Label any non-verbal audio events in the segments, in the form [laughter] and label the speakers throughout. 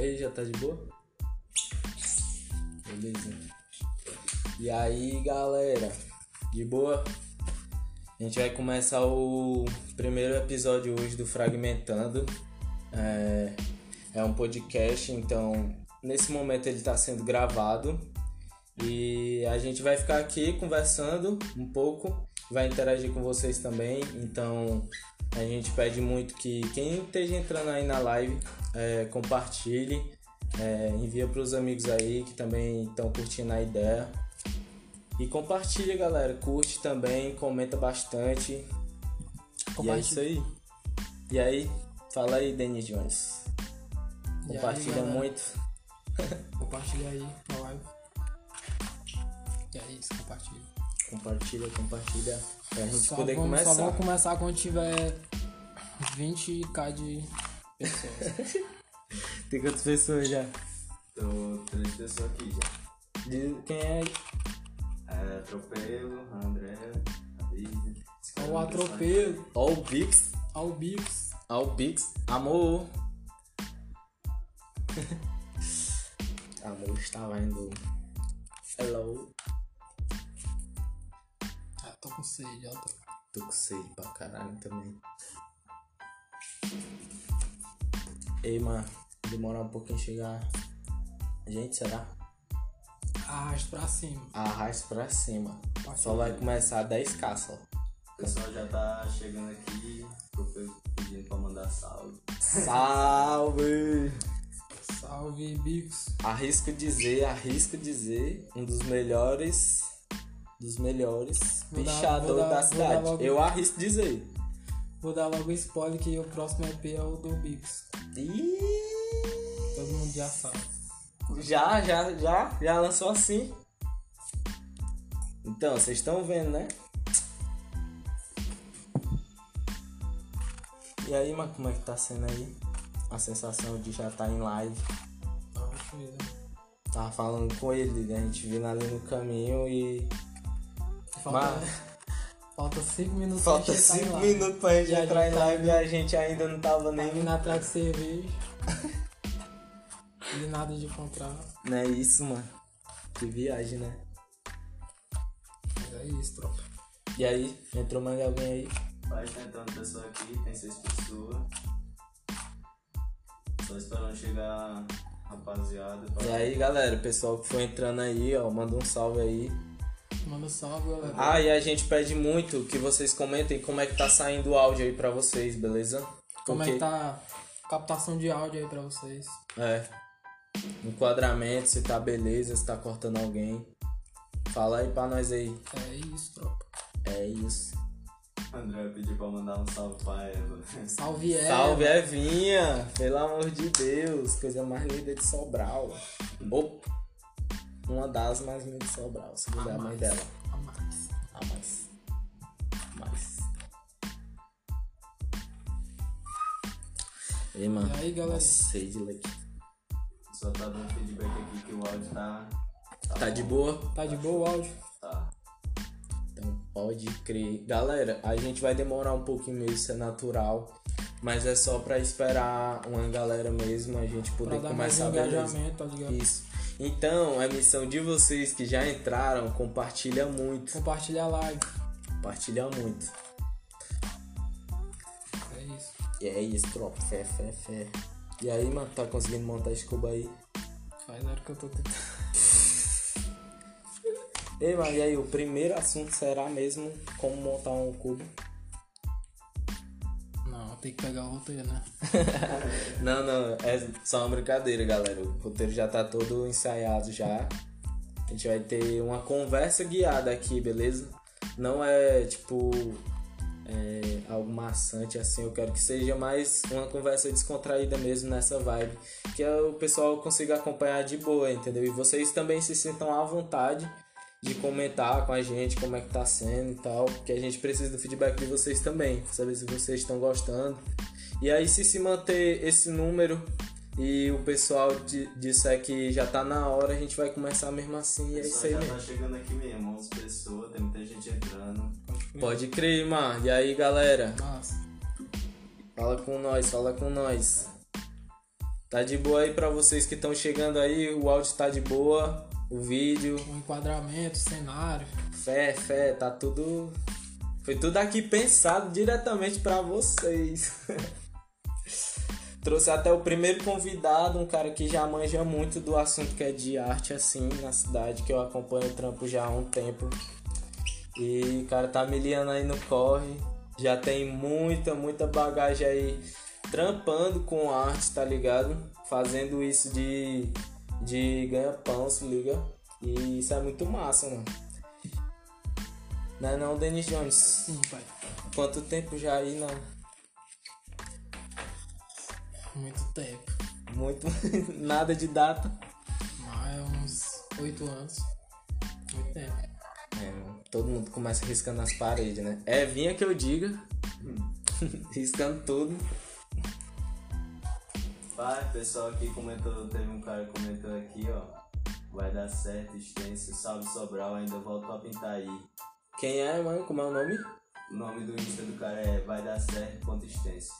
Speaker 1: aí, já tá de boa? Beleza. E aí, galera? De boa? A gente vai começar o primeiro episódio hoje do Fragmentando. É, é um podcast, então nesse momento ele está sendo gravado e a gente vai ficar aqui conversando um pouco, vai interagir com vocês também. Então a gente pede muito que quem esteja entrando aí na live é, compartilhe, é, envia para os amigos aí que também estão curtindo a ideia. E compartilha, galera. Curte também, comenta bastante. E é isso aí. E aí, fala aí, Denis Jones.
Speaker 2: Aí,
Speaker 1: Compartilha
Speaker 2: galera?
Speaker 1: muito. [laughs]
Speaker 2: Compartilha aí na live. E é isso, compartilha.
Speaker 1: Compartilha, compartilha. Pra gente
Speaker 2: Só
Speaker 1: poder
Speaker 2: vamos,
Speaker 1: começar.
Speaker 2: Só vamos começar quando tiver 20k de pessoas.
Speaker 1: Tem quantas pessoas já?
Speaker 3: Tô três pessoas aqui já.
Speaker 1: De quem é?
Speaker 3: É, Atropelo, André, David.
Speaker 2: Ó o atropelo,
Speaker 1: Ó o Bix.
Speaker 2: ó o Bix.
Speaker 1: Ó o Bix. Amor. [laughs] Amor estava indo. Hello.
Speaker 2: Ah, tô com sede, ó. tô-
Speaker 1: Tô com sede pra caralho também. Ei, mano. Demorar um pouquinho chegar. Gente, será?
Speaker 2: Arrasto pra cima.
Speaker 1: Arraste pra cima.
Speaker 2: Pra
Speaker 1: Só vai começar 10k só.
Speaker 3: O pessoal já tá chegando aqui, Atropelo pedindo pra mandar salve.
Speaker 1: Salve!
Speaker 2: Salve, Bix.
Speaker 1: Arrisco dizer, arrisco dizer, um dos melhores. Dos melhores
Speaker 2: Vou dar-
Speaker 1: pichador
Speaker 2: vou dar-
Speaker 1: da cidade.
Speaker 2: logo-
Speaker 1: Eu arrisco dizer.
Speaker 2: Vou dar logo spoiler que o próximo EP é o do Bix.
Speaker 1: Ih,
Speaker 2: Todo mundo já sabe.
Speaker 1: já, já, já, já lançou assim. Então, vocês estão vendo, né? E aí, mano, como é que tá sendo aí? A sensação de já estar em live.
Speaker 2: Tranquilo.
Speaker 1: Tava falando com ele, a gente vindo ali no caminho e.
Speaker 2: Falta,
Speaker 1: Mas-
Speaker 2: falta 5 minutos
Speaker 1: Falta
Speaker 2: pra gente entrar em
Speaker 1: 5
Speaker 2: live.
Speaker 1: minutos pra gente
Speaker 2: E a
Speaker 1: entrar em
Speaker 2: gente tá
Speaker 1: live e a gente ainda não tava
Speaker 2: Tá
Speaker 1: nem.
Speaker 2: vindo atrás de cerveja. [laughs] e nada de encontrar.
Speaker 1: Não é isso, mano. Que viagem, né?
Speaker 2: Mas é isso, tropa.
Speaker 1: E aí, entrou mais alguém aí?
Speaker 3: Vai tentando pessoa aqui, tem seis pessoas. Só esperando chegar a rapaziada. pra-
Speaker 1: E aí, galera, o pessoal que foi entrando aí, ó, manda um salve aí.
Speaker 2: Manda salve, galera.
Speaker 1: Ah, e a gente pede muito que vocês comentem como é que tá saindo o áudio aí pra vocês, beleza?
Speaker 2: Como é que tá a captação de áudio aí pra vocês?
Speaker 1: É. Enquadramento, se tá beleza, se tá cortando alguém. Fala aí pra nós aí.
Speaker 2: É isso, tropa.
Speaker 1: É isso.
Speaker 3: André pediu pra mandar um salve pra ela.
Speaker 2: Salve, Eva.
Speaker 1: Salve, Evinha! Pelo amor de Deus, coisa mais linda de Sobral. Ou uma das mais lindas de Sobral, segundo a,
Speaker 2: A
Speaker 1: mãe
Speaker 2: mais.
Speaker 1: dela.
Speaker 2: A mais.
Speaker 1: A mais. Mais. Ei, mano.
Speaker 2: E aí, galera?
Speaker 1: Sei de leite.
Speaker 3: Só tá dando feedback aqui que o áudio tá.
Speaker 1: Tá
Speaker 3: bom.
Speaker 1: de boa?
Speaker 2: Tá de boa o áudio?
Speaker 3: Tá.
Speaker 1: Então pode crer. Galera, a gente vai demorar um pouquinho mesmo, isso é natural. Mas é só pra esperar uma galera mesmo, a gente
Speaker 2: Pra
Speaker 1: poder
Speaker 2: dar mais
Speaker 1: começar beleza.
Speaker 2: engajamento, tá ligado?
Speaker 1: Isso. Então, a missão de vocês que já entraram, compartilha muito.
Speaker 2: Compartilha a live.
Speaker 1: Compartilha muito.
Speaker 2: É isso.
Speaker 1: E é isso, tropa. Fé, fé, fé. E aí, mano, tá conseguindo montar esse cubo aí?
Speaker 2: Faz hora que eu tô tentando. [laughs]
Speaker 1: Ei, mano, e aí, o primeiro assunto será mesmo como montar um cubo?
Speaker 2: Tem que pegar o roteiro, né? [laughs]
Speaker 1: Não, não, é só uma brincadeira, galera. O roteiro já tá todo ensaiado já. A gente vai ter uma conversa guiada aqui, beleza? Não é tipo é, algo maçante assim, eu quero que seja mais uma conversa descontraída mesmo nessa vibe. Que o pessoal consiga acompanhar de boa, entendeu? E vocês também se sintam à vontade de comentar com a gente como é que tá sendo e tal. Porque a gente precisa do feedback de vocês também, pra saber se vocês estão gostando. E aí, se se manter esse número e o pessoal di- disser que já tá na hora, a gente vai começar mesmo assim. E é isso aí
Speaker 3: já
Speaker 1: mesmo.
Speaker 3: tá chegando aqui mesmo, 11 pessoas, tem muita gente entrando.
Speaker 2: Pode crer.
Speaker 1: Mano. E aí, galera?
Speaker 2: Massa.
Speaker 1: Fala com nós, fala com nós. Tá de boa aí pra vocês que estão chegando aí, o áudio tá de boa, o vídeo,
Speaker 2: O enquadramento, o cenário.
Speaker 1: fé, fé, tá tudo. Foi tudo aqui pensado diretamente pra vocês. [laughs] Trouxe até o primeiro convidado, um cara que já manja muito do assunto que é de arte, assim, na cidade, que eu acompanho o trampo já há um tempo. E o cara tá me liando aí no corre. Já tem muita, muita bagagem aí trampando com arte, tá ligado? Fazendo isso de, de ganha-pão, se liga? E isso é muito massa, mano. Não é não, Denis Jones?
Speaker 2: Sim, pai.
Speaker 1: Quanto tempo já aí na.
Speaker 2: Muito tempo.
Speaker 1: Muito. [laughs] Nada de data.
Speaker 2: Mas uns oito anos. Muito tempo.
Speaker 1: É, mano, todo mundo começa riscando as paredes, né? É, vinha que eu diga. [laughs] Riscando tudo.
Speaker 3: Pai, o pessoal aqui comentou, teve um cara que comentou aqui, ó. Vai dar certo, extenso, salve Sobral, ainda volto a pintar aí.
Speaker 1: Quem é, mano? Como é o nome?
Speaker 3: O nome do Insta do cara é Vai dar certo, ponto extenso.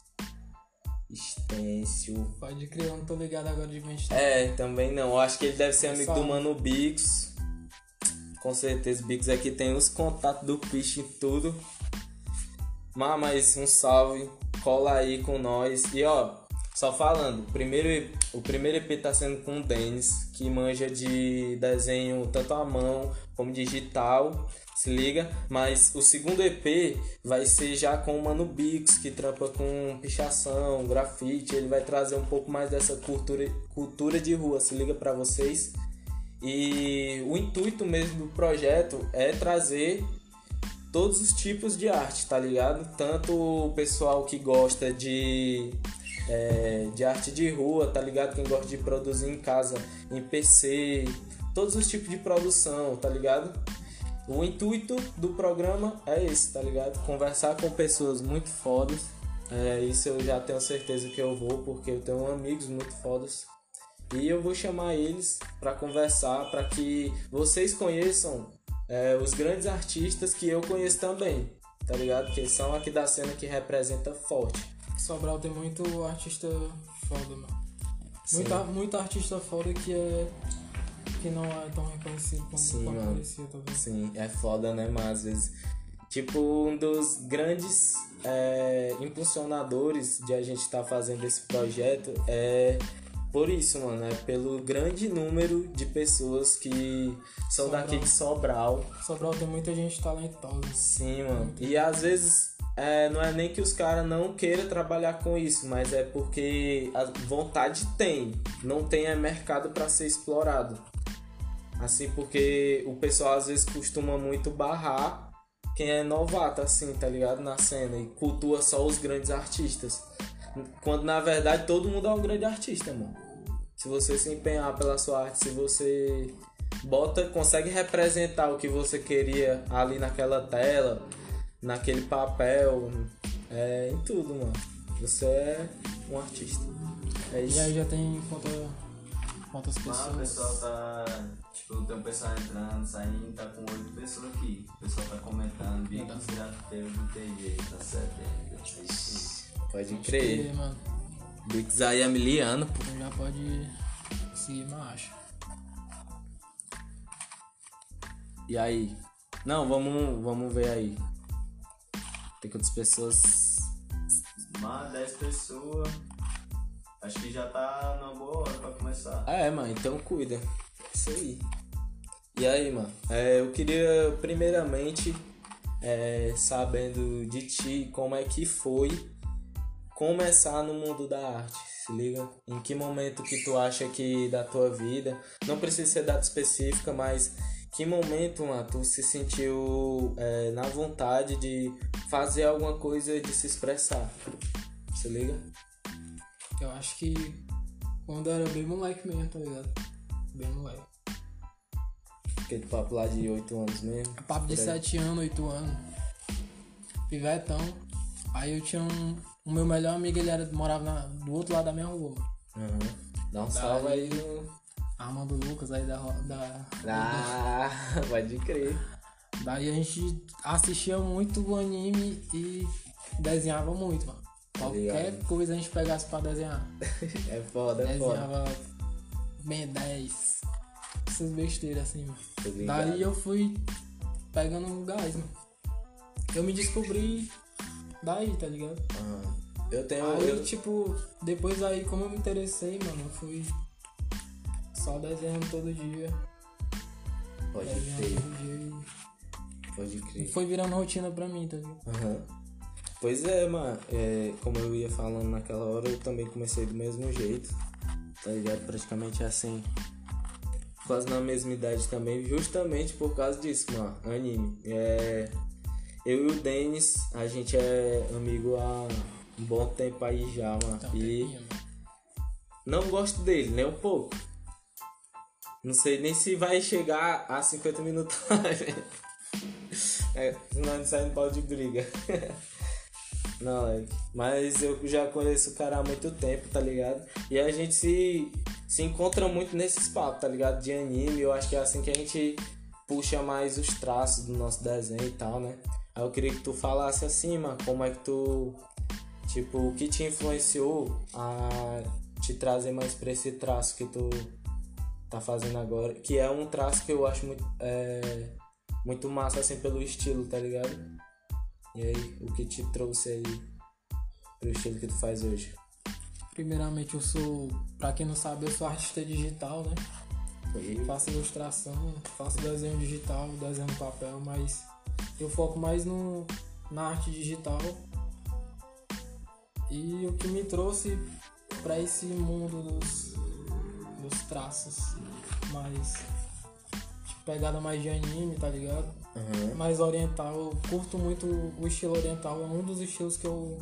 Speaker 1: Estêncio.
Speaker 2: Pode crer, eu não tô ligado agora de está.
Speaker 1: É, também não. Eu acho que ele deve ser amigo
Speaker 2: Pessoal.
Speaker 1: do Mano Bix. Com certeza, Bix aqui tem os contatos do Piche em tudo. Mas, mas um salve. Cola aí com nós. E ó, só falando, o primeiro, o primeiro EP tá sendo com o Denis, que manja de desenho tanto à mão como digital. Se liga, mas o segundo EP vai ser já com o Mano Bix, que trampa com pichação, grafite. Ele vai trazer um pouco mais dessa cultura, cultura de rua, se liga pra vocês. E o intuito mesmo do projeto é trazer todos os tipos de arte, tá ligado? Tanto o pessoal que gosta de, é, de arte de rua, tá ligado? Quem gosta de produzir em casa, em PC, todos os tipos de produção, tá ligado? O intuito do programa é esse, tá ligado? Conversar com pessoas muito fodas. É, isso eu já tenho certeza que eu vou, porque eu tenho amigos muito fodas. E eu vou chamar eles para conversar, para que vocês conheçam é, os grandes artistas que eu conheço também, tá ligado? Que são aqui da cena que representa forte.
Speaker 2: Sobral tem muito artista foda, mano.
Speaker 1: Sim.
Speaker 2: Muita, muito artista foda que é. que não é tão reconhecido como
Speaker 1: Sim,
Speaker 2: como
Speaker 1: mano.
Speaker 2: parecia, talvez.
Speaker 1: Sim, é foda, né? Mas às vezes. Tipo, um dos grandes é, impulsionadores de a gente estar fazendo esse projeto é por isso, mano. É pelo grande número de pessoas que são
Speaker 2: Sobral.
Speaker 1: daqui de Sobral.
Speaker 2: Sobral tem muita gente talentosa.
Speaker 1: Sim, mano. E às vezes é, não é nem que os caras não queiram trabalhar com isso, mas é porque a vontade tem. Não tem é mercado para ser explorado. Assim, porque o pessoal às vezes costuma muito barrar quem é novato, assim, tá ligado? Na cena e cultua só os grandes artistas. Quando na verdade todo mundo é um grande artista, mano. Se você se empenhar pela sua arte, se você bota, consegue representar o que você queria ali naquela tela, naquele papel, é, em tudo, mano. Você é um artista. É isso.
Speaker 2: E aí já tem quanta, quantas
Speaker 3: Mas o
Speaker 2: pessoas?
Speaker 3: pessoal tá. Tipo, tem um pessoal entrando, saindo, tá com oito pessoas aqui. O pessoal tá comentando, Bicos já teve um TG, tá setembro. Aí sim.
Speaker 1: Pode
Speaker 2: Pode
Speaker 1: crer.
Speaker 2: crer, mano.
Speaker 1: Bix aí é miliano, pô.
Speaker 2: Então já pode seguir marcha.
Speaker 1: E aí? Não, vamos, vamos ver aí. Tem quantas pessoas?
Speaker 3: Mas 10 pessoas. Acho que já tá na boa hora pra começar.
Speaker 1: Ah, é, mano, então cuida. Isso aí. E aí, mano? É, eu queria, primeiramente, é, sabendo de ti, como é que foi começar no mundo da arte, se liga? Em que momento que tu acha que da tua vida, não precisa ser data específica, mas que momento, mano, tu se sentiu é, na vontade de fazer alguma coisa de se expressar? Se liga?
Speaker 2: Eu acho que quando eu era bem moleque mesmo, tá ligado? Bem moleque.
Speaker 1: Aquele papo lá de 8 anos mesmo.
Speaker 2: Papo de
Speaker 1: Por aí.
Speaker 2: 7 anos, 8 anos. Pivetão. Aí eu tinha um. O meu melhor amigo, ele era, morava na- do outro lado da minha rua.
Speaker 1: Uhum. Dá um salve aí no.
Speaker 2: Armando Lucas aí da. da
Speaker 1: Ah, [laughs] pode crer.
Speaker 2: Daí a gente assistia muito o anime e desenhava muito, mano. Qualquer
Speaker 1: ligado?
Speaker 2: coisa a gente pegasse pra desenhar. [laughs]
Speaker 1: É foda, é foda.
Speaker 2: Desenhava Ben 10. Essas besteiras assim, mano. Daí eu fui pegando um gás, mano. Eu me descobri daí, tá ligado?
Speaker 1: Ah, eu tenho.
Speaker 2: Aí,
Speaker 1: eu-
Speaker 2: tipo, depois aí, como eu me interessei, mano, eu fui só desenhando todo dia.
Speaker 1: Pode crer, pode
Speaker 2: E
Speaker 1: crer.
Speaker 2: foi virando rotina pra mim, tá ligado?
Speaker 1: Aham. Pois é, mano. É, como eu ia falando naquela hora, eu também comecei do mesmo jeito. Tá ligado? Praticamente assim. Quase na mesma idade também, justamente por causa disso, mano. Anime. É, eu e o Denis, a gente é amigo há um bom tempo aí já, mano.
Speaker 2: Então,
Speaker 1: E não gosto dele, nem um pouco. Não sei nem se vai chegar a 50 minutos. [laughs] é, senão a gente sai no pau de briga. [laughs] Não, é. Mas eu já conheço o cara há muito tempo, tá ligado? E a gente se, se encontra muito nesses papos, tá ligado? De anime. Eu acho que é assim que a gente puxa mais os traços do nosso desenho e tal, né? Aí eu queria que tu falasse assim, mano, como é que tu. Tipo, o que te influenciou a te trazer mais pra esse traço que tu tá fazendo agora? Que é um traço que eu acho muito, é, muito massa, assim, pelo estilo, tá ligado? E aí, o que te trouxe aí pro estilo que tu faz hoje?
Speaker 2: Primeiramente, eu sou, pra quem não sabe, eu sou artista digital, né? Faço ilustração, faço desenho digital, desenho no papel, mas eu foco mais no, na arte digital. E o que me trouxe para esse mundo dos, dos traços mais tipo, pegada mais de anime, tá ligado?
Speaker 1: Aham.
Speaker 2: Mais oriental, eu curto muito o estilo oriental, é um dos estilos que eu,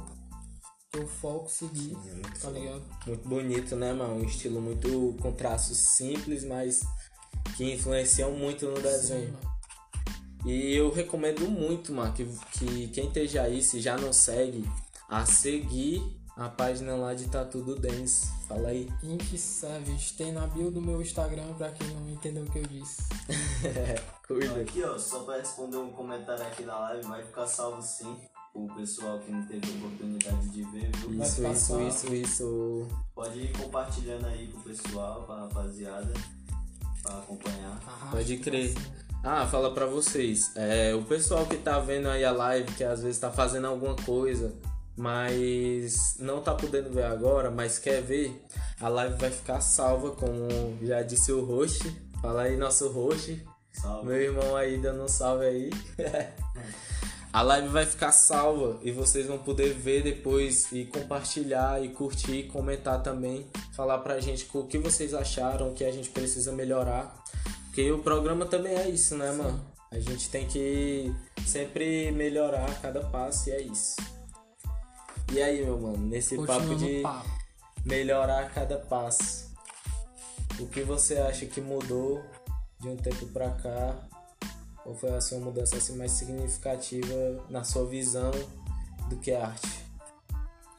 Speaker 2: que eu foco seguir, tá ligado?
Speaker 1: Muito bonito, né, mano? Um estilo muito com traços simples, mas que influenciam muito no desenho. E eu recomendo muito, mano, que, que quem esteja aí, se já não segue, a seguir a página lá de Tatu do Dance. Fala aí.
Speaker 2: Ink Savage, tem na bio do meu Instagram pra quem não entendeu o que eu disse. [laughs]
Speaker 1: Cuida.
Speaker 3: Aqui, ó, só pra responder um comentário aqui na live, vai ficar salvo sim. O pessoal que não teve oportunidade de ver, viu?
Speaker 1: Isso, isso, isso, isso.
Speaker 3: Pode ir compartilhando aí com o pessoal, pra rapaziada, pra acompanhar.
Speaker 2: Arrasta
Speaker 1: Pode
Speaker 2: pra
Speaker 1: crer.
Speaker 2: cima.
Speaker 1: Ah, fala pra vocês. É, o pessoal que tá vendo aí a live, que às vezes tá fazendo alguma coisa, mas não tá podendo ver agora, mas quer ver, a live vai ficar salva, como já disse o host. Fala aí, nosso host.
Speaker 3: Salve.
Speaker 1: Meu irmão aí dando um salve aí. [laughs] A live vai ficar salva e vocês vão poder ver depois e compartilhar e curtir e comentar também. Falar pra gente o que vocês acharam, o que a gente precisa melhorar. Porque o programa também é isso, né, mano? A gente tem que sempre melhorar cada passo e é isso. E aí, meu mano, nesse papo de
Speaker 2: papo.
Speaker 1: melhorar a cada passo. O que você acha que mudou de um tempo pra cá? Qual foi a sua mudança assim mais significativa na sua visão do que arte?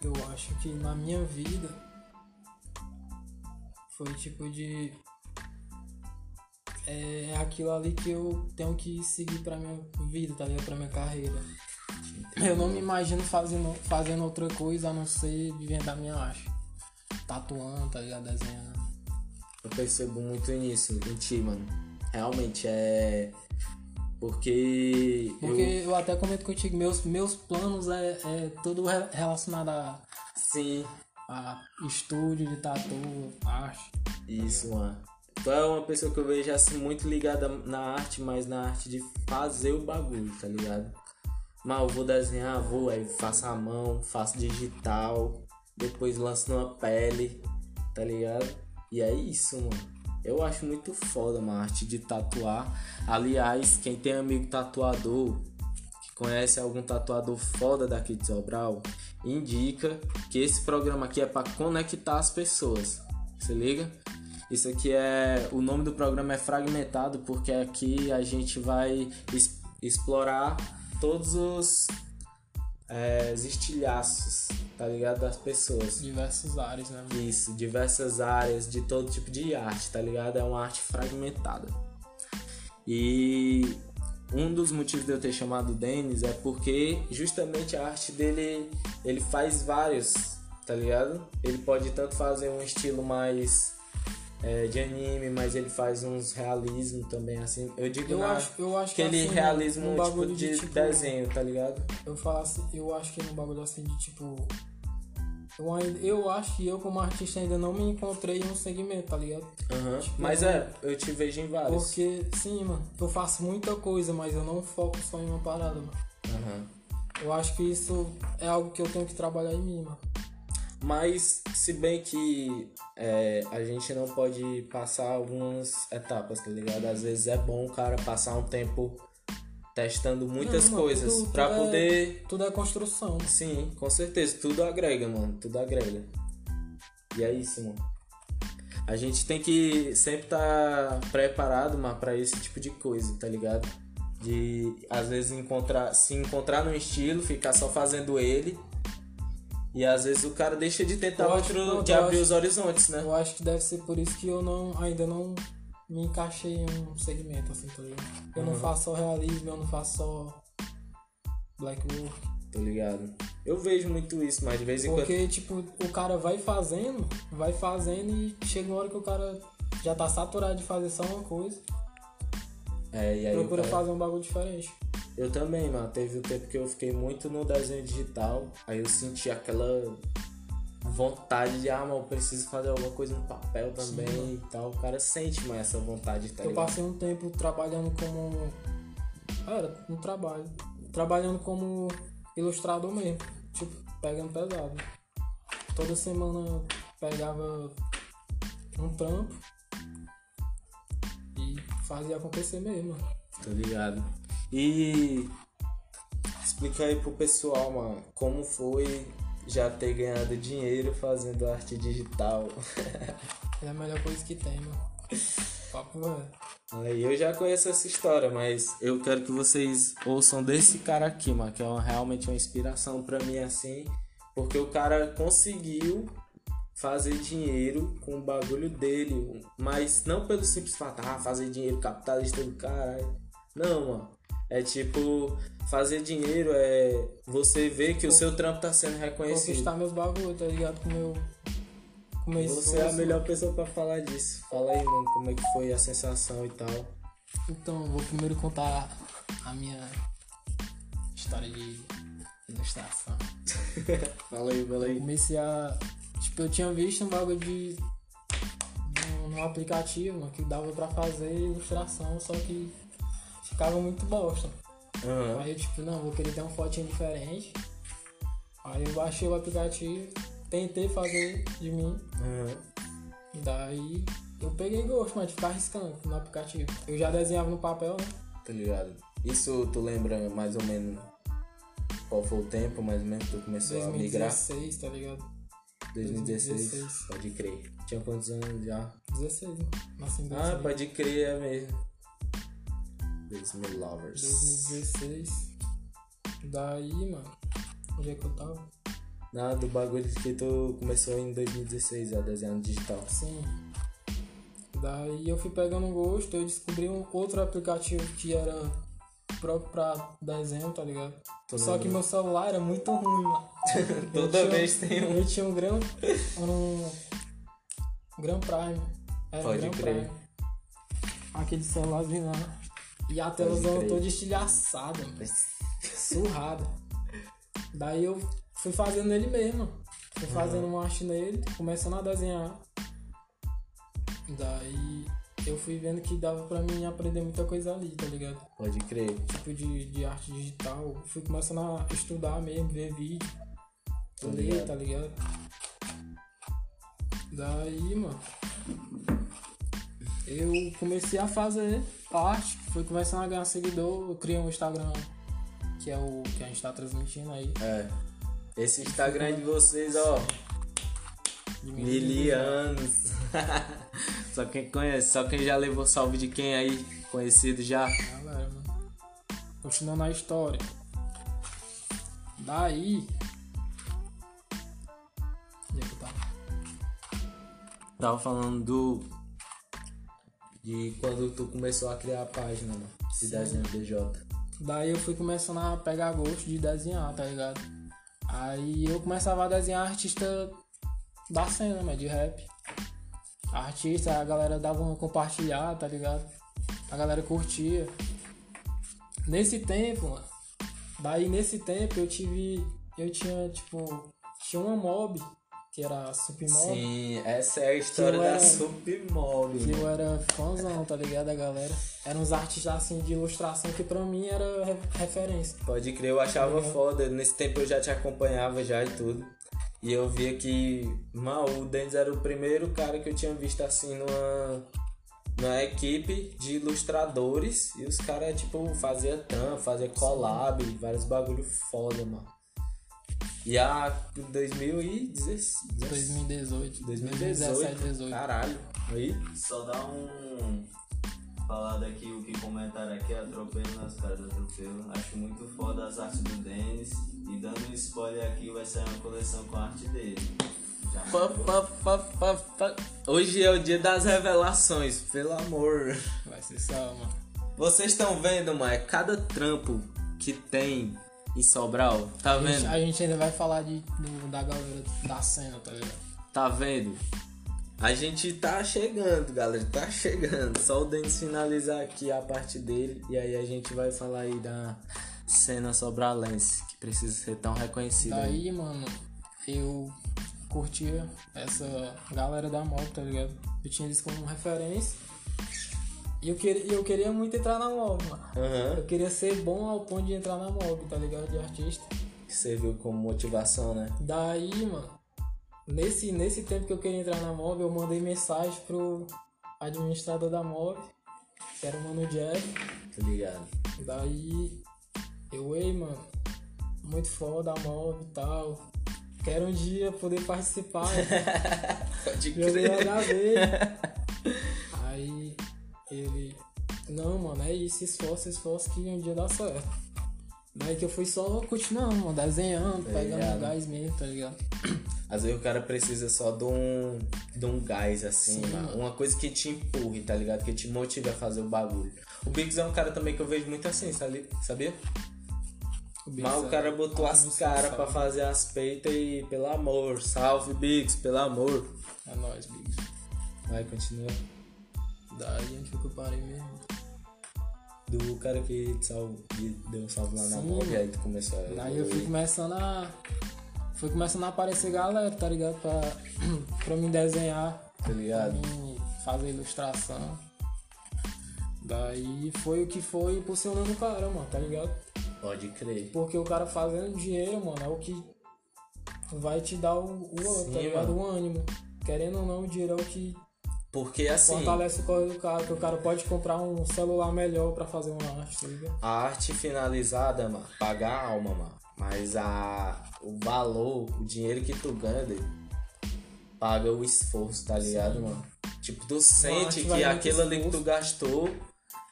Speaker 2: Eu acho que na minha vida foi tipo de. É aquilo ali que eu tenho que seguir pra minha vida, tá ligado? Pra minha carreira. Eu não me imagino fazendo, fazendo outra coisa a não ser vivendo da minha arte. Tatuando, tá ligado? Desenhando.
Speaker 1: Eu percebo muito nisso em ti, mano. Realmente é porque
Speaker 2: Porque
Speaker 1: eu
Speaker 2: eu, até comento contigo, meus, meus planos é, é tudo re- relacionado a,
Speaker 1: sim,
Speaker 2: a estúdio de tatu, arte.
Speaker 1: Isso, mano. Tu é uma pessoa que eu vejo assim muito ligada na arte, mas na arte de fazer o bagulho, tá ligado? Mas eu vou desenhar, vou, aí faço a mão, faço digital, depois lanço numa pele, tá ligado? E é isso, mano. Eu acho muito foda, mano, a arte de tatuar. Aliás, quem tem amigo tatuador, que conhece algum tatuador foda daqui de Sobral, indica que esse programa aqui é pra conectar as pessoas. Se liga? Isso aqui é. O nome do programa é Fragmentado, porque aqui a gente vai es- explorar todos os, é, os estilhaços, tá ligado? Das pessoas.
Speaker 2: Diversas áreas, né?
Speaker 1: Isso, diversas áreas de todo tipo de arte, tá ligado? É uma arte fragmentada. E um dos motivos de eu ter chamado o Denis é porque justamente a arte dele ele faz vários, tá ligado? Ele pode tanto fazer um estilo mais é, de anime, mas ele faz uns realismo também, assim. Eu digo
Speaker 2: Eu
Speaker 1: na,
Speaker 2: acho, eu acho que
Speaker 1: aquele
Speaker 2: assim,
Speaker 1: realismo
Speaker 2: um
Speaker 1: tipo, de,
Speaker 2: de, tipo,
Speaker 1: desenho, tá ligado?
Speaker 2: Eu falo assim, eu acho que num bagulho assim de tipo. Eu, ainda, eu acho que eu como artista ainda não me encontrei em um segmento, tá ligado?
Speaker 1: Aham.
Speaker 2: Tipo,
Speaker 1: Mas
Speaker 2: eu-
Speaker 1: é, eu te vejo em vários.
Speaker 2: Porque, sim, mano, eu faço muita coisa, mas eu não foco só em uma parada, mano.
Speaker 1: Aham.
Speaker 2: Eu acho que isso é algo que eu tenho que trabalhar em mim, mano.
Speaker 1: Mas, se bem que é, a gente não pode passar algumas etapas, tá ligado? Às vezes é bom o cara passar um tempo testando muitas
Speaker 2: Não, mano,
Speaker 1: coisas
Speaker 2: tudo-
Speaker 1: pra
Speaker 2: tudo é-
Speaker 1: poder.
Speaker 2: Tudo é construção.
Speaker 1: Sim, com certeza. Tudo agrega, mano. Tudo agrega. E é isso, mano. A gente tem que sempre estar preparado, mano, pra esse tipo de coisa, tá ligado? De às vezes encontrar, se encontrar num estilo, ficar só fazendo ele. E às vezes o cara deixa de tentar
Speaker 2: Eu
Speaker 1: outro,
Speaker 2: não,
Speaker 1: de abrir
Speaker 2: acho-
Speaker 1: os horizontes, né?
Speaker 2: Eu acho que deve ser por isso que eu não ainda não me encaixei em um segmento, assim, tá ligado? Eu não
Speaker 1: Uhum.
Speaker 2: faço só realismo, eu não faço só black work.
Speaker 1: Tô ligado. Eu vejo muito isso, mas de vez em quando.
Speaker 2: Porque, tipo, o cara vai fazendo, vai fazendo e chega uma hora que o cara já tá saturado de fazer só uma coisa.
Speaker 1: É, e aí o
Speaker 2: procura
Speaker 1: cara-
Speaker 2: fazer um bagulho diferente.
Speaker 1: Eu também, mano. Teve um tempo que eu fiquei muito no desenho digital. Aí eu senti aquela vontade de, ah, mano, eu preciso fazer alguma coisa no papel também e tal. O cara sente mais essa vontade, tá
Speaker 2: Eu
Speaker 1: ligado?
Speaker 2: passei um tempo trabalhando como. Era um trabalho. Trabalhando como ilustrador mesmo. Tipo, pegando pesado. Toda semana eu pegava um trampo fazia acontecer mesmo. mano.
Speaker 1: Tô ligado. E explica aí pro pessoal, mano, como foi já ter ganhado dinheiro fazendo arte digital. [laughs]
Speaker 2: É a melhor coisa que tem, mano. Papo é.
Speaker 1: Aí eu já conheço essa história, mas eu quero que vocês ouçam desse cara aqui, mano, que é uma- realmente uma inspiração pra mim assim, porque o cara conseguiu fazer dinheiro com o bagulho dele, mas não pelo simples fato, ah, fazer dinheiro capitalista do caralho. Não, mano. É tipo, fazer dinheiro é você ver que o seu trampo tá sendo reconhecido.
Speaker 2: Conquistar meus bagulhos, tá ligado? Com meu. Com meu
Speaker 1: Você é a melhor pessoa pra falar disso. Fala aí, mano, como é que foi a sensação e tal.
Speaker 2: Então, eu vou primeiro contar a minha história de ilustração. [laughs]
Speaker 1: Fala aí, fala aí.
Speaker 2: Comecei a. Tipo, eu tinha visto um bagulho de. num- num aplicativo mano, que dava pra fazer ilustração, só que ficava muito bosta.
Speaker 1: Aham.
Speaker 2: Aí eu, tipo, não, vou querer ter uma fotinha diferente. Aí eu baixei o aplicativo, tentei fazer de mim.
Speaker 1: Aham.
Speaker 2: Daí eu peguei gosto, mas de ficar riscando no aplicativo. Eu já desenhava no papel, né?
Speaker 1: Tá ligado? Isso tu lembra mais ou menos qual foi o tempo mais ou menos que tu começou a migrar?
Speaker 2: 2016, tá ligado?
Speaker 1: 2016.
Speaker 2: 2016.
Speaker 1: Pode crer. Tinha quantos anos já?
Speaker 2: 16, né? Nasci em
Speaker 1: Ah,
Speaker 2: 2016.
Speaker 1: pode crer, é mesmo. 2000 Lovers.
Speaker 2: 2016. Daí, mano. Onde é que eu tava?
Speaker 1: Nada do bagulho que tu começou em 2016 a desenhar no digital.
Speaker 2: Sim. Daí eu fui pegando gosto, eu descobri um outro aplicativo que era próprio pra desenho, tá ligado? Só que meu celular era muito ruim, mano. [laughs] Eu
Speaker 1: Toda
Speaker 2: tinha-
Speaker 1: vez tem um.
Speaker 2: Eu tinha um Gran. Um. Gran Prime. Era
Speaker 1: Pode
Speaker 2: um
Speaker 1: crer.
Speaker 2: Prime. Aquele celularzinho lá. E a
Speaker 1: crer.
Speaker 2: toda estilhaçada, mano. Surrada. Daí eu fui fazendo ele mesmo. Fui fazendo uma arte nele, começando a desenhar. Daí eu fui vendo que dava pra mim aprender muita coisa ali, tá ligado?
Speaker 1: Pode crer.
Speaker 2: Tipo de, de arte digital. Fui começando a estudar mesmo, ver vídeo.
Speaker 1: Tô
Speaker 2: ler,
Speaker 1: ligado.
Speaker 2: tá ligado? Daí, mano. Eu comecei a fazer arte, fui começando a ganhar seguidor, eu criei um Instagram que é o que a gente tá transmitindo aí.
Speaker 1: É. Esse Instagram de vocês, ó.
Speaker 2: de mim.
Speaker 1: Milianos. [laughs] só quem conhece, só quem já levou salve de quem aí, conhecido já.
Speaker 2: Galera, mano. Continuando a história. Daí. Onde é que eu tava?
Speaker 1: Tava falando do. De quando tu começou a criar a página, mano. De desenho DJ.
Speaker 2: Daí eu fui começando a pegar gosto de desenhar, tá ligado? Aí eu começava a desenhar artista da cena, mano, de rap. Artista, a galera dava um compartilhar, tá ligado? A galera curtia. Nesse tempo, mano. Daí nesse tempo eu tive. Eu tinha, tipo. Tinha uma mob, que era a Submob.
Speaker 1: Sim, essa é a história da Submob.
Speaker 2: Que eu era fãzão, tá ligado? A galera. Eram uns artistas assim de ilustração que pra mim era re- referência.
Speaker 1: Pode crer, eu achava foda. Nesse tempo eu já te acompanhava já e tudo. E eu via que, mano, o Denis era o primeiro cara que eu tinha visto assim numa, numa equipe de ilustradores. E os caras, tipo, fazia trampo, fazia collab, vários bagulho foda, mano. E a 2016,
Speaker 2: 2018.
Speaker 1: 2018,
Speaker 2: 2017, 18.
Speaker 1: caralho. Aí,
Speaker 3: Só dá um. Falado aqui, o que comentaram aqui, atropelo nas caras do atropelo. Acho muito foda as artes do Denis. E dando um spoiler aqui, vai sair uma coleção com a arte dele. Já
Speaker 1: Pá, pá, pá, pá, pá. Hoje é o dia das revelações, pelo amor.
Speaker 2: Vai ser só, mano.
Speaker 1: Vocês estão vendo, mano? É cada trampo que tem em Sobral. Tá
Speaker 2: A gente,
Speaker 1: vendo?
Speaker 2: a gente ainda vai falar de, do- da galera da cena, tá ligado?
Speaker 1: Tá vendo? A gente tá chegando, galera. Tá chegando. Só o Denis finalizar aqui a parte dele. E aí a gente vai falar aí da cena sobralense, que precisa ser tão reconhecida.
Speaker 2: Daí, mano, eu curtia essa galera da mob, tá ligado? Eu tinha eles como referência. E eu queria, eu queria muito entrar na mob, mano.
Speaker 1: Aham.
Speaker 2: Eu queria ser bom ao ponto de entrar na mob, tá ligado? De artista.
Speaker 1: Que serviu como motivação, né?
Speaker 2: Daí, mano, nesse, nesse tempo que eu queria entrar na mob, eu mandei mensagem pro administrador da mob, que era o Mano Jack.
Speaker 1: Tá ligado?
Speaker 2: Daí eu, ei, mano, muito foda a mob e tal. Quero um dia poder participar. [laughs]
Speaker 1: Pode crer.
Speaker 2: Aí ele, não, mano, é isso, esforço, esforço que um dia dá certo. Daí que eu fui só continuando, desenhando,
Speaker 1: Tá
Speaker 2: pegando
Speaker 1: ligado?
Speaker 2: gás mesmo, tá ligado? [clears throat]
Speaker 1: Às vezes o cara precisa só de um, de um gás, assim,
Speaker 2: Sim,
Speaker 1: mano.
Speaker 2: mano.
Speaker 1: uma coisa que te empurre, tá ligado? Que te motive a fazer o bagulho. O Biggs é um cara também que eu vejo muito assim, sabe? sabia?
Speaker 2: O bicho
Speaker 1: Mas o
Speaker 2: é-
Speaker 1: cara botou
Speaker 2: Ah,
Speaker 1: as caras pra fazer as peitas e, pelo amor, salve Biggs, pelo amor.
Speaker 2: É nóis, Biggs.
Speaker 1: Vai, continua.
Speaker 2: Daí onde foi que eu parei mesmo?
Speaker 1: Do cara que te deu um salve lá na
Speaker 2: Sim,
Speaker 1: mob,
Speaker 2: mano.
Speaker 1: aí tu começou a.
Speaker 2: Daí eu fui começando a. Foi começando a aparecer galera, tá ligado? Pra, [clears throat] pra mim desenhar,
Speaker 1: Tá
Speaker 2: pra
Speaker 1: ligado?
Speaker 2: mim fazer ilustração. Daí foi o que foi impulsionando o cara, mano, tá ligado?
Speaker 1: Pode crer.
Speaker 2: Porque o cara fazendo dinheiro, mano, é o que vai te dar o, o
Speaker 1: Sim,
Speaker 2: tá ligado?
Speaker 1: mano.
Speaker 2: O ânimo. Querendo ou não, o dinheiro é o que
Speaker 1: Porque assim,
Speaker 2: fortalece o do cara, que o cara pode comprar um celular melhor pra fazer uma arte, tá
Speaker 1: a arte finalizada, mano, paga a alma, mano. Mas a, o valor, o dinheiro que tu ganha, dele, paga o esforço, tá ligado,
Speaker 2: Sim.
Speaker 1: mano? Tipo, tu sente que aquilo ali que tu gastou,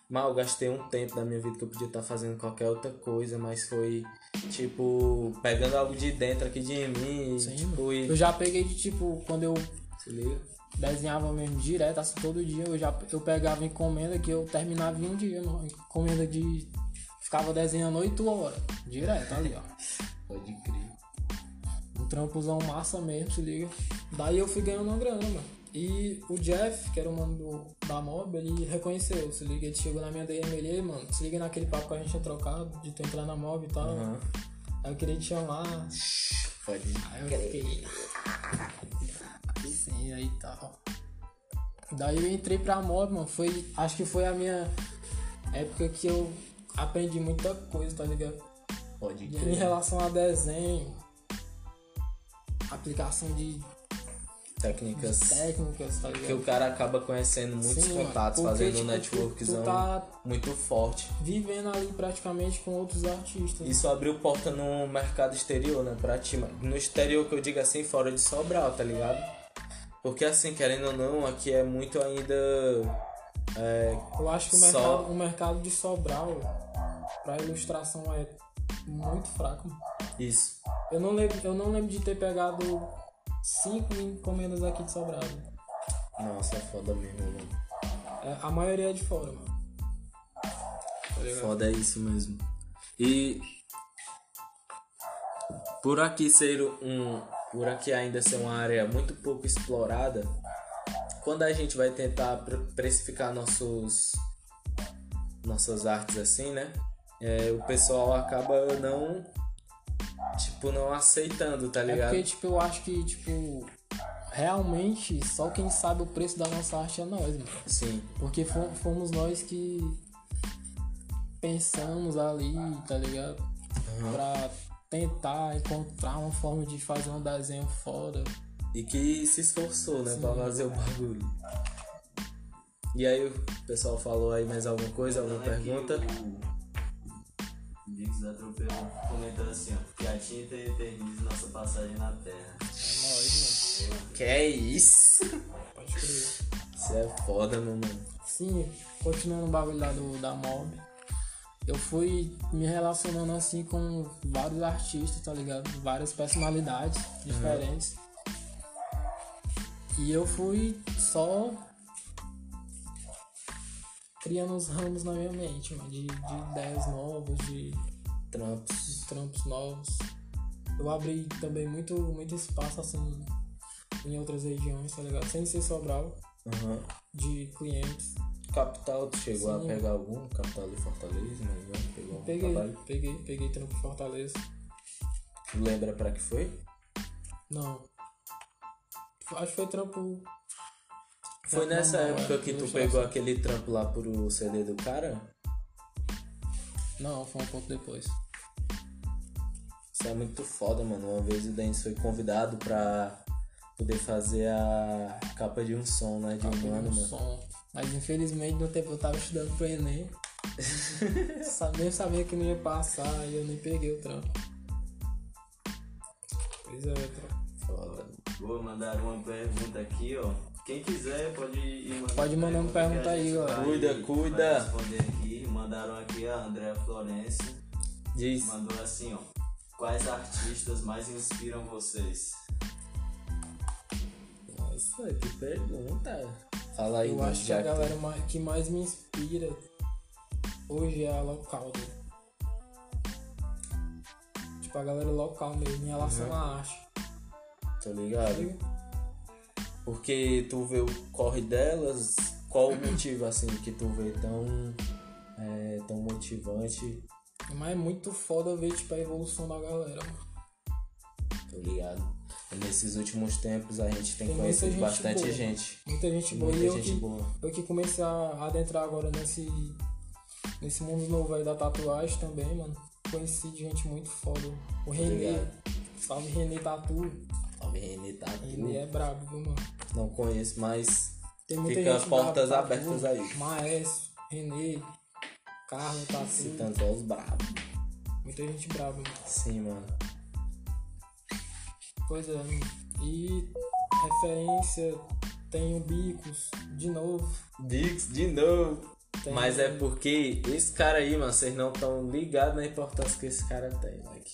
Speaker 1: mal, gastei um tempo da minha vida que eu podia estar fazendo qualquer outra coisa, mas foi, tipo, pegando algo de dentro aqui de mim,
Speaker 2: Sim,
Speaker 1: tipo, e...
Speaker 2: Eu já peguei de tipo, quando eu
Speaker 1: Se liga?
Speaker 2: Desenhava mesmo direto, assim, todo dia, eu já eu pegava encomenda que eu terminava em um dia, mano. Encomenda de. Ficava desenhando 8 horas. Direto ali, ó. [laughs]
Speaker 1: Pode crer.
Speaker 2: Um trampozão massa mesmo, se liga. Daí eu fui ganhando uma grana, mano. E o Jeff, que era o mano do, da mob, ele reconheceu, se liga, ele chegou na minha DM ele, "Ei, mano, se liga naquele papo que a gente tinha trocado, de tu entrar na mob e tal.
Speaker 1: Aham.
Speaker 2: Aí eu queria te chamar.
Speaker 1: Pode
Speaker 2: Aí eu fiquei. Sim, aí tal. Daí eu entrei pra mob, mano. Foi. Acho que foi a minha época que eu aprendi muita coisa, tá ligado?
Speaker 1: Pode
Speaker 2: Em
Speaker 1: crer.
Speaker 2: relação a desenho, aplicação de
Speaker 1: Técnicas
Speaker 2: técnicas, tá
Speaker 1: que
Speaker 2: ligado?
Speaker 1: o cara acaba conhecendo muitos
Speaker 2: Sim,
Speaker 1: contatos,
Speaker 2: porque,
Speaker 1: fazendo um
Speaker 2: tipo, tu-
Speaker 1: networkzão
Speaker 2: tá
Speaker 1: muito forte.
Speaker 2: vivendo ali praticamente com outros artistas.
Speaker 1: Isso abriu porta no mercado exterior, né? Pra ti. No exterior que eu digo assim, fora de Sobral, tá ligado? Porque assim, querendo ou não, aqui é muito ainda. É,
Speaker 2: Eu acho que o
Speaker 1: Só-
Speaker 2: mercado, o mercado de Sobral pra ilustração é muito fraco.
Speaker 1: isso.
Speaker 2: Eu não lembro, eu não lembro de ter pegado cinco encomendas aqui de Sobral.
Speaker 1: Nossa, é foda mesmo, mano.
Speaker 2: É, a maioria é de fora, mano. Tá?
Speaker 1: Foda é isso mesmo. E. por aqui ser um. Por aqui ainda ser uma área muito pouco explorada, quando a gente vai tentar pre- precificar nossos nossas artes assim, né? É, o pessoal acaba não tipo não aceitando, tá
Speaker 2: É
Speaker 1: ligado?
Speaker 2: porque, tipo, eu acho que, tipo, realmente só quem sabe o preço da nossa arte é nós, mano.
Speaker 1: Sim.
Speaker 2: Porque fo- fomos nós que pensamos ali, tá ligado? Pra tentar encontrar uma forma de fazer um desenho foda.
Speaker 1: E que se esforçou, né, pra fazer o bagulho. E aí o pessoal falou aí mais alguma coisa, alguma
Speaker 3: Aqui
Speaker 1: pergunta?
Speaker 3: O Dix da Tropeu comentou assim, ó. Que a tinta eternize nossa passagem na Terra.
Speaker 2: É nós,
Speaker 1: Que é isso?
Speaker 2: mano. Pode crer.
Speaker 1: Isso é foda, meu mano.
Speaker 2: Sim, continuando o bagulho lá do, da mob. Eu fui me relacionando assim com vários artistas, tá ligado? Várias personalidades diferentes. E eu fui só criando os ramos na minha mente, mano, de, de ideias novas, de,
Speaker 1: Trampos.
Speaker 2: trampos novos. Eu abri também muito, muito espaço assim em outras regiões, tá ligado? Sem ser Sobral,
Speaker 1: Aham.
Speaker 2: de clientes.
Speaker 1: Capital, tu chegou
Speaker 2: Sim.
Speaker 1: a pegar algum? Capital de Fortaleza, mas não pegou algum
Speaker 2: Peguei,
Speaker 1: trabalho?
Speaker 2: peguei, peguei trampo em Fortaleza.
Speaker 1: Tu lembra pra que foi?
Speaker 2: Não. Acho que foi trampo.
Speaker 1: Foi
Speaker 2: Não,
Speaker 1: nessa
Speaker 2: não,
Speaker 1: época que tu pegou aquele trampo lá pro CD do cara?
Speaker 2: Não, foi um pouco depois.
Speaker 1: Isso é muito foda, mano. Uma vez o Denis foi convidado pra poder fazer a capa de um som, né? De um
Speaker 2: Teve
Speaker 1: ano,
Speaker 2: um
Speaker 1: mano.
Speaker 2: som. Mas infelizmente no tempo eu tava estudando pro Enem. [laughs] Nem sabia que não ia passar e eu nem peguei o trampo. Pois é, trampo.
Speaker 1: Foda.
Speaker 3: Vou mandar uma pergunta aqui, ó. Quem quiser pode ir mandando
Speaker 2: Pode mandar uma pergunta aí,
Speaker 3: gente
Speaker 2: galera.
Speaker 3: vai-
Speaker 1: Cuida,
Speaker 3: vai
Speaker 1: cuida.
Speaker 3: responder aqui. Mandaram aqui a Andréa Florencio.
Speaker 1: Diz.
Speaker 3: Mandou assim, ó. Quais artistas mais inspiram vocês?
Speaker 1: Nossa, que pergunta. Fala aí,
Speaker 2: Eu acho que a galera mais- que mais me inspira hoje é a local, né? Tipo, a galera local mesmo, em relação à arte.
Speaker 1: Tô ligado? Porque tu vê o corre delas, qual o [clears throat] motivo assim que tu vê tão, é, tão motivante,
Speaker 2: Mas é muito foda ver, tipo, a evolução da galera, mano.
Speaker 1: tô ligado? E nesses últimos tempos a gente tem,
Speaker 2: Tem
Speaker 1: conhecido
Speaker 2: gente
Speaker 1: bastante
Speaker 2: boa.
Speaker 1: gente.
Speaker 2: Muita gente boa.
Speaker 1: Muita
Speaker 2: e eu
Speaker 1: gente
Speaker 2: que,
Speaker 1: boa.
Speaker 2: eu que comecei a adentrar agora nesse, nesse mundo novo aí da tatuagem também, mano. Conheci gente muito foda. O Renê. Salve Renê Tatu.
Speaker 1: Salve Renê Tatu.
Speaker 2: Renê é brabo, viu, mano?
Speaker 1: Não conheço, mas
Speaker 2: Tem muita
Speaker 1: Fica as portas
Speaker 2: braba,
Speaker 1: abertas aí.
Speaker 2: Maestro, Renê, Carlos Tatu.
Speaker 1: citando só os brabos.
Speaker 2: Muita gente braba, mano.
Speaker 1: Sim, mano.
Speaker 2: Pois é, mano. E referência, tem o Bicos, de novo.
Speaker 1: Dix de novo.
Speaker 2: Tem-
Speaker 1: Mas é porque esse cara aí, mano, vocês não estão ligados na importância que esse cara tem, like.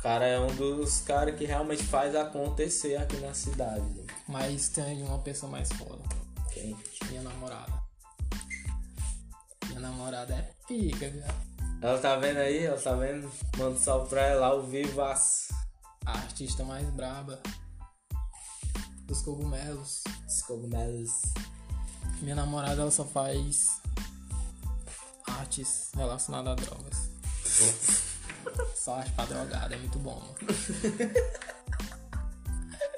Speaker 1: O cara é um dos caras que realmente faz acontecer aqui na cidade. né?
Speaker 2: Mas tem uma pessoa mais foda.
Speaker 1: Quem?
Speaker 2: Minha namorada. Minha namorada é pica, viu?
Speaker 1: Ela tá vendo aí? Ela tá vendo? Manda um salve pra ela ao vivaço.
Speaker 2: A artista mais braba dos cogumelos.
Speaker 1: Os cogumelos.
Speaker 2: Minha namorada ela só faz artes relacionadas a drogas. Só arte pra drogada, é muito bom, mano. [laughs]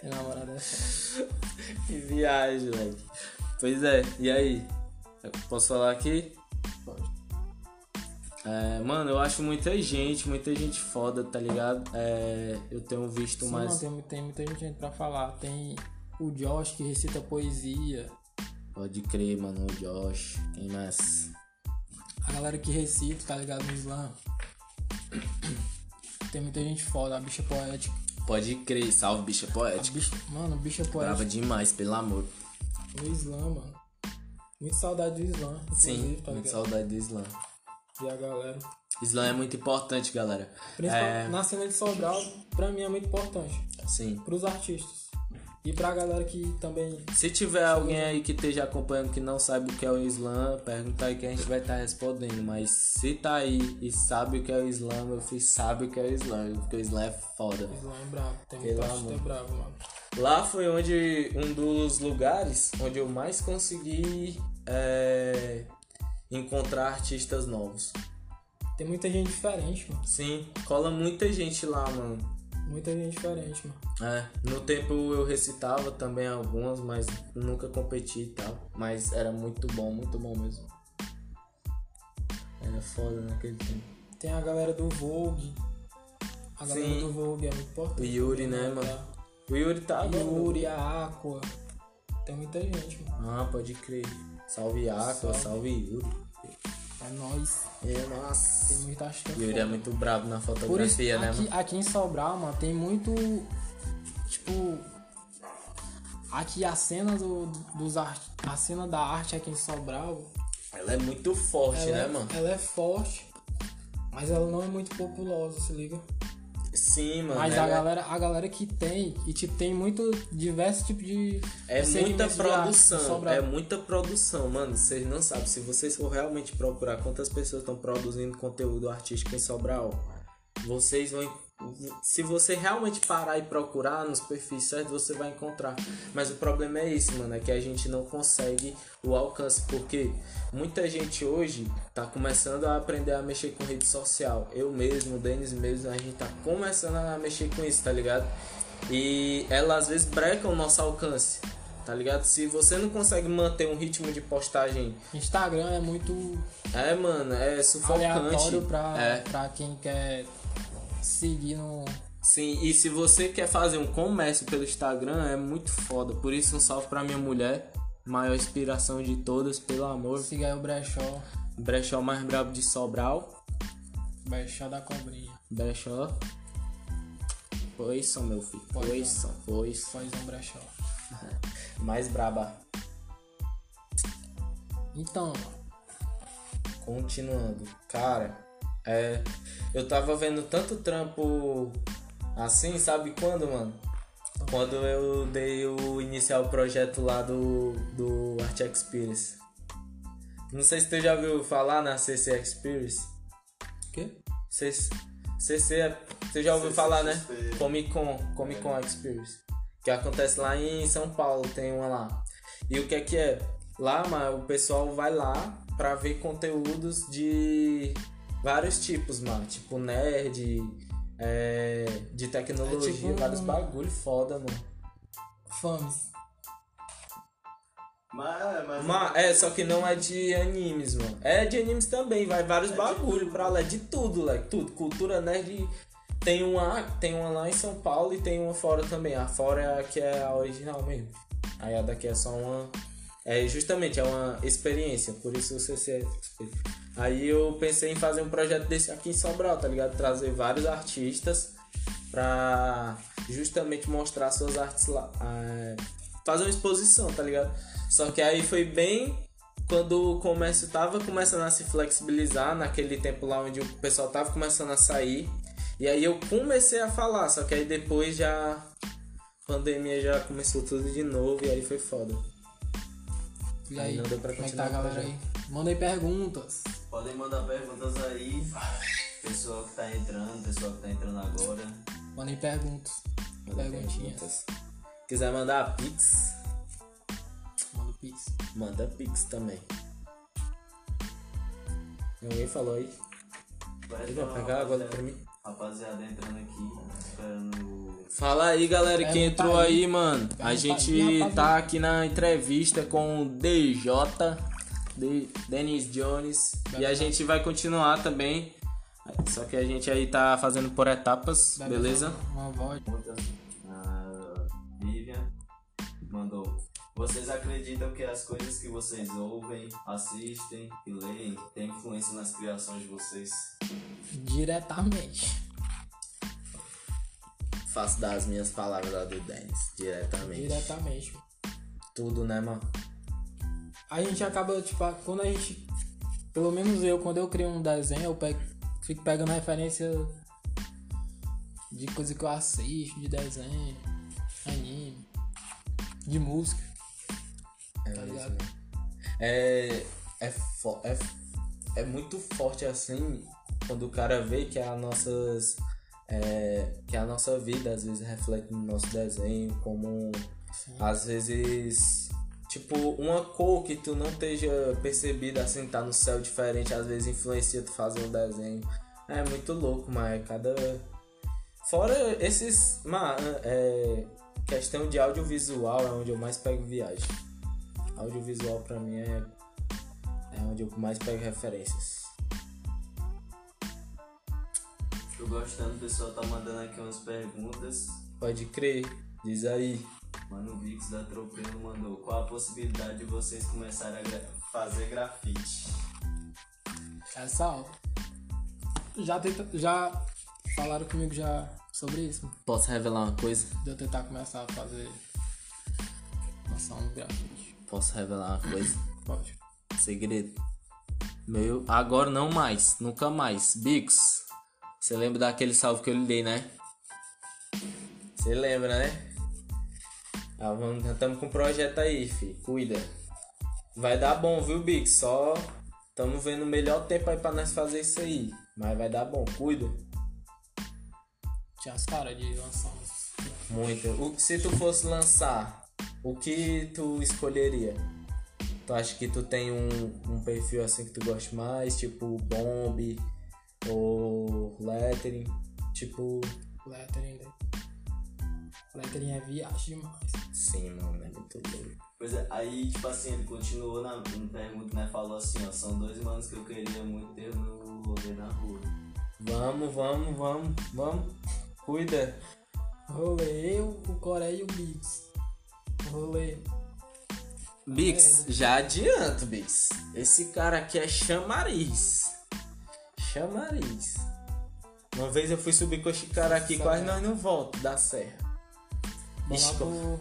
Speaker 2: Minha namorada é foda.
Speaker 1: Que viagem, like. Pois é, e aí? Eu Posso falar aqui?
Speaker 2: Pode.
Speaker 1: É, mano, eu acho muita gente, muita gente foda, tá ligado? É, eu tenho visto
Speaker 2: Sim,
Speaker 1: mais.
Speaker 2: não, tem, tem muita gente pra falar. Tem o Josh que recita poesia.
Speaker 1: Pode crer, mano, o Josh. Quem mais?
Speaker 2: A galera que recita, tá ligado? No slam. Tem muita gente foda, a bicha poética.
Speaker 1: Pode crer, salve bicha
Speaker 2: A
Speaker 1: poética.
Speaker 2: bicha, mano, bicha
Speaker 1: Brava
Speaker 2: poética
Speaker 1: demais, pelo amor.
Speaker 2: no slam, mano. Muito saudade do slam,
Speaker 1: Sim,
Speaker 2: tá
Speaker 1: muito saudade do Slam.
Speaker 2: E a galera.
Speaker 1: Slam é muito importante, galera.
Speaker 2: Principalmente
Speaker 1: É,
Speaker 2: na cena de Sobral, pra mim é muito importante.
Speaker 1: sim,
Speaker 2: Pros artistas. E pra galera que também.
Speaker 1: Se tiver alguém aí que esteja acompanhando que não sabe o que é o Islã, pergunta aí que a gente vai estar respondendo. Mas se tá aí e sabe o que é o Islã, meu filho sabe o que é o Islã, porque o Islã é foda.
Speaker 2: Islã é bravo. Tem muita gente é bravo, mano.
Speaker 1: Lá foi onde um dos lugares onde eu mais consegui é, encontrar artistas novos.
Speaker 2: Tem muita gente diferente, mano.
Speaker 1: Sim, cola muita gente lá, mano.
Speaker 2: Muita gente diferente, mano.
Speaker 1: É, no tempo eu recitava também algumas, mas nunca competi e tal. Mas era muito bom, muito bom mesmo. Era foda naquele tempo.
Speaker 2: Tem a galera do Vogue. A galera
Speaker 1: Sim.
Speaker 2: do Vogue é muito importante.
Speaker 1: O Yuri, né, mano? O Yuri tá
Speaker 2: Yuri, a Aqua. Tem muita gente, mano.
Speaker 1: Ah, pode crer. Salve Aqua,
Speaker 2: Salve.
Speaker 1: salve Yuri.
Speaker 2: É nóis.
Speaker 1: É,
Speaker 2: Tem
Speaker 1: nossa.
Speaker 2: muita gente.
Speaker 1: Yuri é muito brabo na
Speaker 2: Por isso,
Speaker 1: fotografia, né,
Speaker 2: aqui,
Speaker 1: mano?
Speaker 2: aqui em Sobral, mano, tem muito. Tipo. Aqui a cena do, dos art, a cena da arte aqui em Sobral,
Speaker 1: Ela é muito forte,
Speaker 2: ela,
Speaker 1: né,
Speaker 2: é,
Speaker 1: mano?
Speaker 2: ela é forte, mas ela não é muito populosa, se liga.
Speaker 1: Sim, mano.
Speaker 2: Mas a
Speaker 1: é-
Speaker 2: galera, a galera que tem, e tipo, tem muito diversos tipos de.
Speaker 1: É muita produção, é muita produção, mano. Vocês não sabem. Se vocês for realmente procurar quantas pessoas estão produzindo conteúdo artístico em Sobral, vocês vão. Se você realmente parar e procurar nos perfis certos, você vai encontrar. Mas o problema é esse, mano, é que a gente não consegue o alcance, porque muita gente hoje tá começando a aprender a mexer com rede social. Eu mesmo, o Denis mesmo, a gente tá começando a mexer com isso, tá ligado? E ela às vezes breca o nosso alcance, tá ligado? Se você não consegue manter um ritmo de postagem,
Speaker 2: Instagram é muito
Speaker 1: é, mano, é sufocante.
Speaker 2: aleatório pra,
Speaker 1: É.
Speaker 2: pra quem quer seguir no.
Speaker 1: Sim, e se você quer fazer um comércio pelo Instagram, é muito foda. Por isso, um salve pra minha mulher, maior inspiração de todas, pelo amor.
Speaker 2: Siga aí o brechó.
Speaker 1: Brechó mais brabo de Sobral.
Speaker 2: Brechó da cobrinha.
Speaker 1: Brechó. Pois são, meu filho.
Speaker 2: Pois
Speaker 1: Pois
Speaker 2: são.
Speaker 1: são, pois.
Speaker 2: Faz um brechó. [laughs]
Speaker 1: Mais braba.
Speaker 2: Então,
Speaker 1: Continuando. Cara, é. Eu tava vendo tanto trampo assim, sabe quando, mano? Quando eu dei o iniciar o projeto lá do, do Art Experience. Não sei se tu já ouviu falar na CC Experience.
Speaker 2: o quê?
Speaker 1: CC, CC é- você já ouviu
Speaker 3: CC
Speaker 1: falar, né?
Speaker 3: XP.
Speaker 1: Comic Con, Comic Con Experience. Que acontece lá em São Paulo, tem uma lá. E o que é que é? Lá, mano, o pessoal vai lá pra ver conteúdos de vários tipos, mano. Tipo nerd, é, de tecnologia,
Speaker 2: É tipo
Speaker 1: vários bagulho foda, mano.
Speaker 2: Fames.
Speaker 3: Mas, mas
Speaker 1: Mas, é, só que não é de animes, mano. É de animes também, vai vários
Speaker 3: É
Speaker 1: bagulho pra lá, é de tudo, leque, tudo. Cultura nerd tem uma, tem uma lá em São Paulo e tem uma fora também. A fora é a que é a original mesmo. Aí a daqui é só uma. É justamente, é uma experiência, por isso você se Aí eu pensei em fazer um projeto desse aqui em Sobral, tá ligado? Trazer vários artistas pra justamente mostrar suas artes lá. é, fazer uma exposição, tá ligado? Só que aí foi bem quando o comércio tava começando a se flexibilizar, naquele tempo lá onde o pessoal tava começando a sair. E aí eu comecei a falar, só que aí depois já. Pandemia já começou tudo de novo e aí foi foda.
Speaker 2: E
Speaker 1: Aí
Speaker 2: aí,
Speaker 1: não deu pra
Speaker 2: como é que
Speaker 1: continuar
Speaker 2: tá a galera aí? Manda aí perguntas.
Speaker 3: Podem mandar perguntas aí. Pessoal que tá entrando, pessoal que tá entrando agora.
Speaker 2: Manda aí perguntas.
Speaker 1: Manda
Speaker 2: Perguntinhas.
Speaker 1: perguntas. Quiser mandar pix,
Speaker 2: Manda pix.
Speaker 1: manda pix também. Ninguém falou aí? Ele vai pegar agora
Speaker 3: rapaziada-
Speaker 1: pra mim.
Speaker 3: Rapaziada entrando aqui, esperando.
Speaker 1: Fala aí, galera, que entrou
Speaker 2: aí.
Speaker 1: mano. A gente tá aqui na entrevista com o DJ, de Dennis Jones. E a gente vai continuar também. Só que a gente aí tá fazendo por etapas, beleza?
Speaker 2: Uma voz.
Speaker 3: A Vivian mandou. Vocês acreditam que as coisas que vocês ouvem, assistem e leem têm influência nas criações de vocês?
Speaker 2: Diretamente.
Speaker 1: Faço das minhas palavras lá do Dennis, diretamente.
Speaker 2: Diretamente.
Speaker 1: Tudo, né, mano?
Speaker 2: A gente acaba, tipo, quando a gente. Pelo menos eu, quando eu crio um desenho, eu pego, fico pegando referência de coisa que eu assisto, de desenho, anime. de música.
Speaker 1: É,
Speaker 2: Tá
Speaker 1: isso é, é, fo- é, é muito forte assim quando o cara vê que a nossas é, que a nossa vida às vezes reflete no nosso desenho como
Speaker 2: Sim.
Speaker 1: às vezes tipo uma cor que tu não esteja percebido assim tá no céu diferente às vezes influencia tu fazer um desenho. É muito louco mas cada fora esses ma- é, questão de audiovisual é onde eu mais pego viagem. Audiovisual pra mim é é onde eu mais pego referências.
Speaker 3: Tô gostando, o pessoal tá mandando aqui umas perguntas.
Speaker 1: pode crer diz aí
Speaker 3: Mano, o Vix da Tropelo mandou. Qual a possibilidade de vocês começarem a gra- fazer grafite?
Speaker 2: Essa aula. Já, tenta, já falaram comigo já sobre isso,
Speaker 1: posso revelar uma coisa
Speaker 2: de eu tentar começar a fazer noção no grafite.
Speaker 1: posso revelar uma coisa [coughs]
Speaker 2: Pode.
Speaker 1: Segredo. Meu, agora não mais, nunca mais. Bix, você lembra daquele salve que eu lhe dei, né? Você lembra, né? Ah, vamos, já estamos com um projeto aí, fi. Cuida. Vai dar bom, viu, Bix? Só estamos vendo o melhor tempo aí pra nós fazer isso aí. Mas vai dar bom, cuida.
Speaker 2: Tinha as caras de lançar.
Speaker 1: Muito. O, se tu fosse lançar, o que tu escolheria? Tu acha que tu tem um, um perfil assim que tu gosta mais? Tipo bomb ou lettering? Tipo.
Speaker 2: Lettering, né? Lettering é viagem demais.
Speaker 1: Sim, mano, é muito louco.
Speaker 3: Pois é, aí, tipo assim, ele continuou na, na pergunta, né? Falou assim, ó, são dois manos que eu queria muito ter no rolê na rua.
Speaker 1: Vamos, vamos, vamos, vamos. Cuida.
Speaker 2: Rolê eu, o Coreia e o Bix. Rolê.
Speaker 1: Bix, já adianto, Bix. Esse cara aqui é chamariz. Chamariz. Uma vez eu fui subir com esse cara aqui, quase
Speaker 2: velho.
Speaker 1: nós não volta da serra.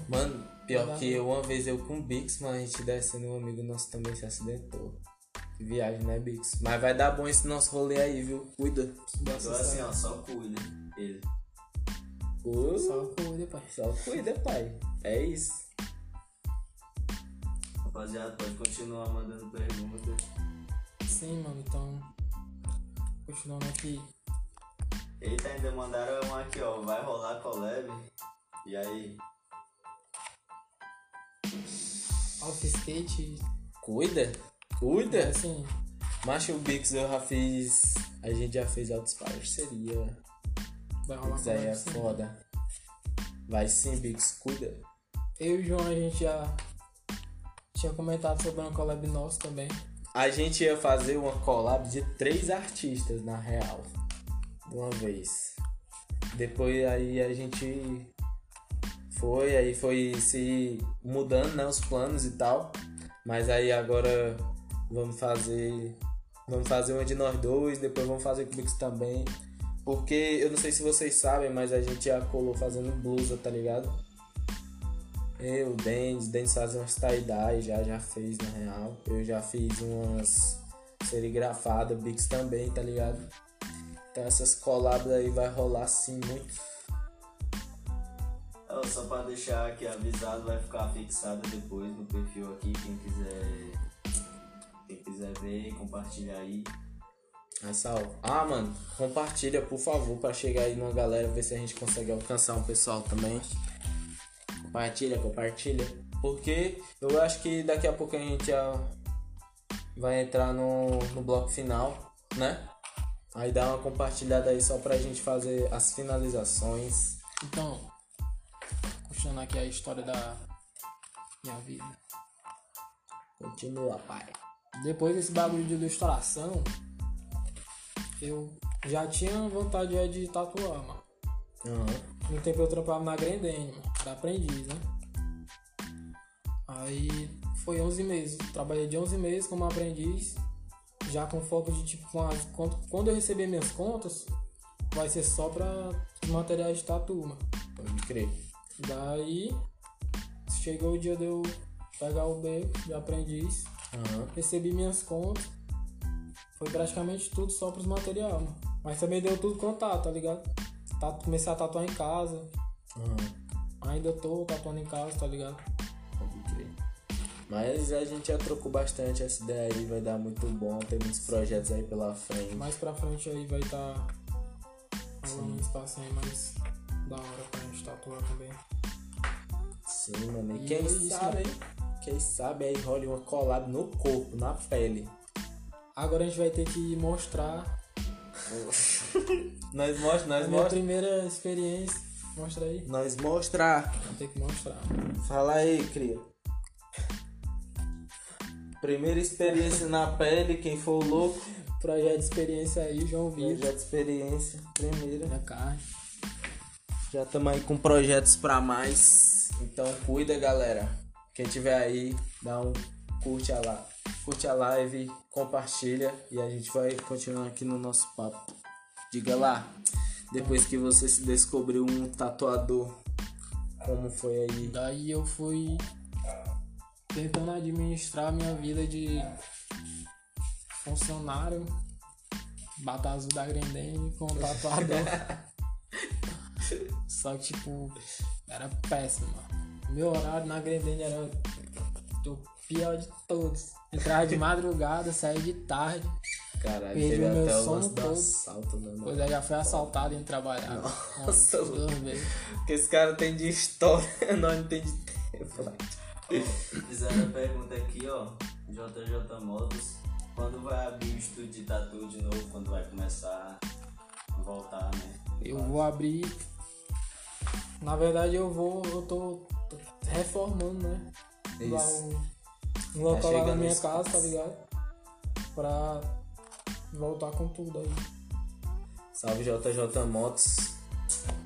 Speaker 1: Mano, pior que eu, uma vez eu com o Bix, mano, a gente descendo, um amigo nosso também se acidentou. Que viagem, né, Bix? Mas vai dar bom esse nosso rolê aí, viu? Cuida.
Speaker 3: Então assim, ó, só cuida. Ele.
Speaker 1: Uh,
Speaker 2: Só cuida, pai.
Speaker 1: só cuida, pai. É isso.
Speaker 3: Rapaziada, pode continuar mandando perguntas.
Speaker 2: Sim, mano, então. Continuando aqui.
Speaker 3: Eita, ainda mandaram uma aqui, ó. Vai rolar collab? E aí?
Speaker 2: Off skate.
Speaker 1: Cuida. Cuida.
Speaker 2: Assim,
Speaker 1: Macho Bix eu já fiz. A gente já fez altas parceria.
Speaker 2: vai rolar
Speaker 1: Bix aí é
Speaker 2: sim.
Speaker 1: foda. Vai sim, Bix, cuida.
Speaker 2: Eu e o João, a gente já tinha comentado sobre uma collab nossa também.
Speaker 1: A gente ia fazer uma collab de três artistas, na real. De uma vez. Depois aí a gente foi, aí foi se mudando, né, os planos e tal. Mas aí agora vamos fazer. Vamos fazer uma de nós dois, depois vamos fazer o Bix também. Porque eu não sei se vocês sabem, mas a gente já colou fazendo blusa, tá ligado? Eu, o Denis, Denis faz umas tie-dye, já, já fez na real. Eu já fiz umas serigrafadas, Bix também, tá ligado? Então essas collabs aí vai rolar sim muito.
Speaker 3: Só pra deixar aqui avisado, vai ficar fixado depois no perfil aqui. Quem quiser. Quem quiser ver compartilhar aí.
Speaker 1: Aí, salve. Ah, mano, compartilha, por favor, pra chegar aí numa galera, ver se a gente consegue alcançar um pessoal também. Compartilha, compartilha. Porque eu acho que daqui a pouco a gente já vai entrar no, no bloco final, né? Aí dá uma compartilhada aí só pra gente fazer as finalizações.
Speaker 2: Então, puxando aqui a história da minha vida.
Speaker 1: Continua, pai.
Speaker 2: Depois desse bagulho de ilustração, eu já tinha vontade já de tatuar, mano.
Speaker 1: Aham.
Speaker 2: No tempo eu trampava na Grendene, mano, era aprendiz, né? Aí foi 11 meses, trabalhei de 11 meses como aprendiz, já com foco de tipo, as- quando, quando eu receber minhas contas, vai ser só pra materiais de tatu, mano.
Speaker 1: Pode crer.
Speaker 2: Daí chegou o dia de eu pegar o beco de aprendiz,
Speaker 1: Aham.
Speaker 2: recebi minhas contas, foi praticamente tudo só pros materiais, mano. Mas também deu tudo contato, tá ligado? Tá, comecei a tatuar em casa,
Speaker 1: Aham.
Speaker 2: ainda tô tatuando em casa, tá ligado?
Speaker 1: Mas a gente já trocou bastante essa ideia aí, vai dar muito bom, tem muitos projetos aí pela frente.
Speaker 2: Mais pra frente aí vai estar tá rolando um espaço aí mais da hora pra gente tatuar também.
Speaker 1: Sim, mano. E
Speaker 2: E
Speaker 1: quem
Speaker 2: é isso,
Speaker 1: sabe, quem sabe aí role uma colada no corpo, na pele.
Speaker 2: Agora a gente vai ter que mostrar [laughs]
Speaker 1: Nós mostra,
Speaker 2: a
Speaker 1: nós
Speaker 2: minha
Speaker 1: mostra.
Speaker 2: primeira experiência. Mostra aí.
Speaker 1: Nós mostrar.
Speaker 2: Vai ter que mostrar.
Speaker 1: Fala aí, cria. Primeira experiência na pele, quem for o louco.
Speaker 2: Projeto de experiência aí, João Vitor.
Speaker 1: Projeto de experiência, primeira.
Speaker 2: Minha carne.
Speaker 1: Já estamos aí com projetos pra mais. Então cuida, galera. Quem tiver aí, dá um curte a lá. Curte a live, compartilha e a gente vai continuar aqui no nosso papo. Diga lá, depois que você se descobriu um tatuador, como foi aí?
Speaker 2: Daí eu fui tentando administrar a minha vida de funcionário, bata azul da Grendene com tatuador. [laughs] Só que, tipo, era péssimo. mano. Meu horário na Grendene era o pior de todos. Entrava de madrugada, saía de tarde.
Speaker 1: Caralho,
Speaker 2: Perdi
Speaker 1: teve
Speaker 2: o meu
Speaker 1: até o
Speaker 2: sono todo.
Speaker 1: assalto, né?
Speaker 2: Pois é, já fui assaltado em trabalhar.
Speaker 1: Nossa,
Speaker 2: duas vezes.
Speaker 1: Porque esse cara tem de história, [laughs] nós não tem de tempo.
Speaker 3: Fizeram a pergunta aqui, ó. JJ Modos. Quando vai abrir o estúdio de tatu de novo? Quando vai começar a voltar, né?
Speaker 2: Eu vou abrir. Na verdade eu vou. Eu tô reformando, né? Lá
Speaker 1: Isso.
Speaker 2: um, um local lá na minha casa, tá ligado? Pra voltar com tudo aí.
Speaker 1: Salve JJ Motos.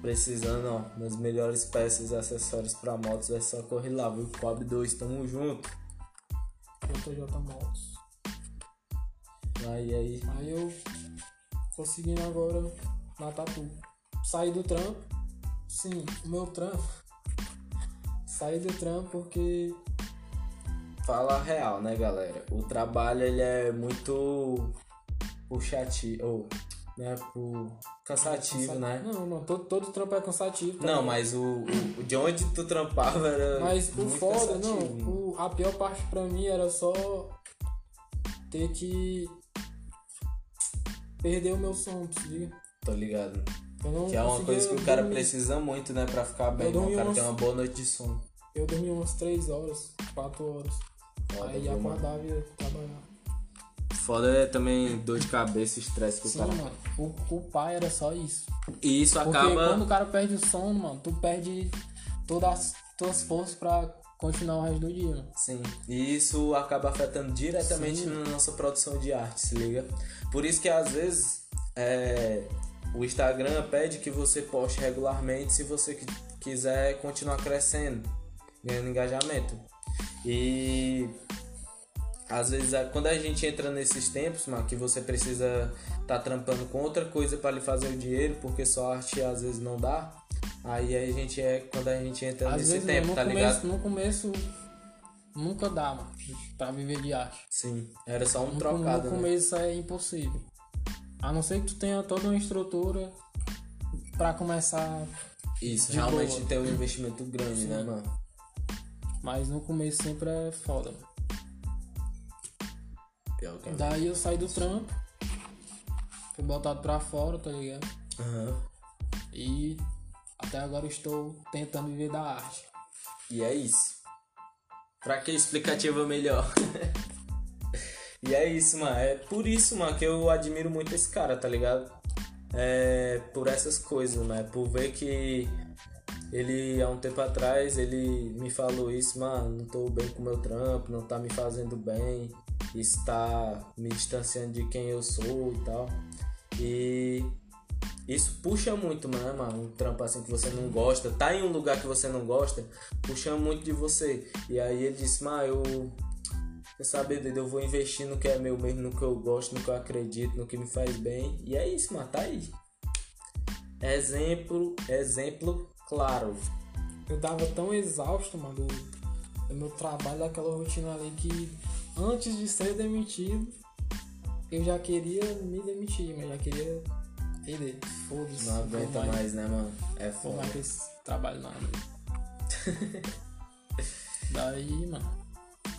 Speaker 1: Precisando, ó, das melhores peças e acessórios pra motos, é só correr lá, viu? Coab 2, tamo junto.
Speaker 2: JJ Motos.
Speaker 1: Aí, aí.
Speaker 2: Aí eu tô seguindo agora na tatu. Saí do trampo. Sim, o meu trampo. Saí do trampo porque
Speaker 1: Fala a real, né, galera? O trabalho, ele é muito puxativo, ou, né, por cansativo,
Speaker 2: Cansa-
Speaker 1: né?
Speaker 2: Não, não, todo, todo trampo é cansativo.
Speaker 1: Não, mas o, o de onde tu trampava era
Speaker 2: Mas o foda,
Speaker 1: cansativo.
Speaker 2: não, o- a pior parte pra mim era só ter que perder o meu sono, se liga?
Speaker 1: Tô ligado. Que é uma coisa que o cara
Speaker 2: dormir.
Speaker 1: precisa muito, né, pra ficar bem. Né? O
Speaker 2: dormi
Speaker 1: cara
Speaker 2: umas-
Speaker 1: tem uma boa noite de sono.
Speaker 2: Eu dormia umas 3 horas, 4 horas.
Speaker 1: Foda,
Speaker 2: aí acordava e trabalhar.
Speaker 1: Foda é também dor de cabeça, estresse que
Speaker 2: Sim,
Speaker 1: o cara.
Speaker 2: mano. O, o pai era só isso.
Speaker 1: E isso
Speaker 2: Porque
Speaker 1: acaba.
Speaker 2: quando o cara perde o sono, mano, tu perde todas as tuas forças pra continuar o resto do dia, mano.
Speaker 1: Sim. E isso acaba afetando diretamente
Speaker 2: Sim.
Speaker 1: na nossa produção de arte, se liga? Por isso que às vezes é, o Instagram pede que você poste regularmente se você qui- quiser continuar crescendo, ganhando engajamento. E às vezes quando a gente entra nesses tempos, mano, que você precisa tá trampando com outra coisa para lhe fazer o dinheiro, porque só arte às vezes não dá. Aí a gente é quando a gente entra
Speaker 2: Às
Speaker 1: nesse tempo, tá
Speaker 2: começo,
Speaker 1: ligado?
Speaker 2: no começo nunca dá, mano, pra viver de arte.
Speaker 1: Sim, era só um
Speaker 2: No,
Speaker 1: trocado,
Speaker 2: no
Speaker 1: né?
Speaker 2: começo é impossível. A não ser que tu tenha toda uma estrutura pra começar,
Speaker 1: Isso, realmente
Speaker 2: boa.
Speaker 1: tem um investimento grande, né, mano?
Speaker 2: mas no começo sempre é foda. mano.
Speaker 1: Pior que é.
Speaker 2: Daí eu saí do trampo, fui botado pra fora, tá ligado?
Speaker 1: Aham.
Speaker 2: E até agora estou tentando viver da arte.
Speaker 1: E é isso. Pra que explicativa melhor? [laughs] e é isso, mano. É por isso, mano, que eu admiro muito esse cara, tá ligado? É por essas coisas, né? Por ver que ele, há um tempo atrás, ele me falou isso, mano, não tô bem com meu trampo, não tá me fazendo bem, isso tá me distanciando de quem eu sou e tal. E isso puxa muito, né, mano? Um trampo assim que você não gosta, tá em um lugar que você não gosta, puxa muito de você. E aí ele disse, mano, eu. Quer saber, doido? Eu vou investir no que é meu mesmo, no que eu gosto, no que eu acredito, no que me faz bem. E é isso, mano, tá aí. Exemplo, exemplo claro.
Speaker 2: Eu tava tão exausto, mano, do, do meu trabalho, daquela rotina ali, que antes de ser demitido, eu já queria me demitir, mas já queria perder. Foda-se.
Speaker 1: Não aguenta mais, né, mano? É foda.
Speaker 2: mais com esse trabalho não, mano. [laughs] Daí, mano,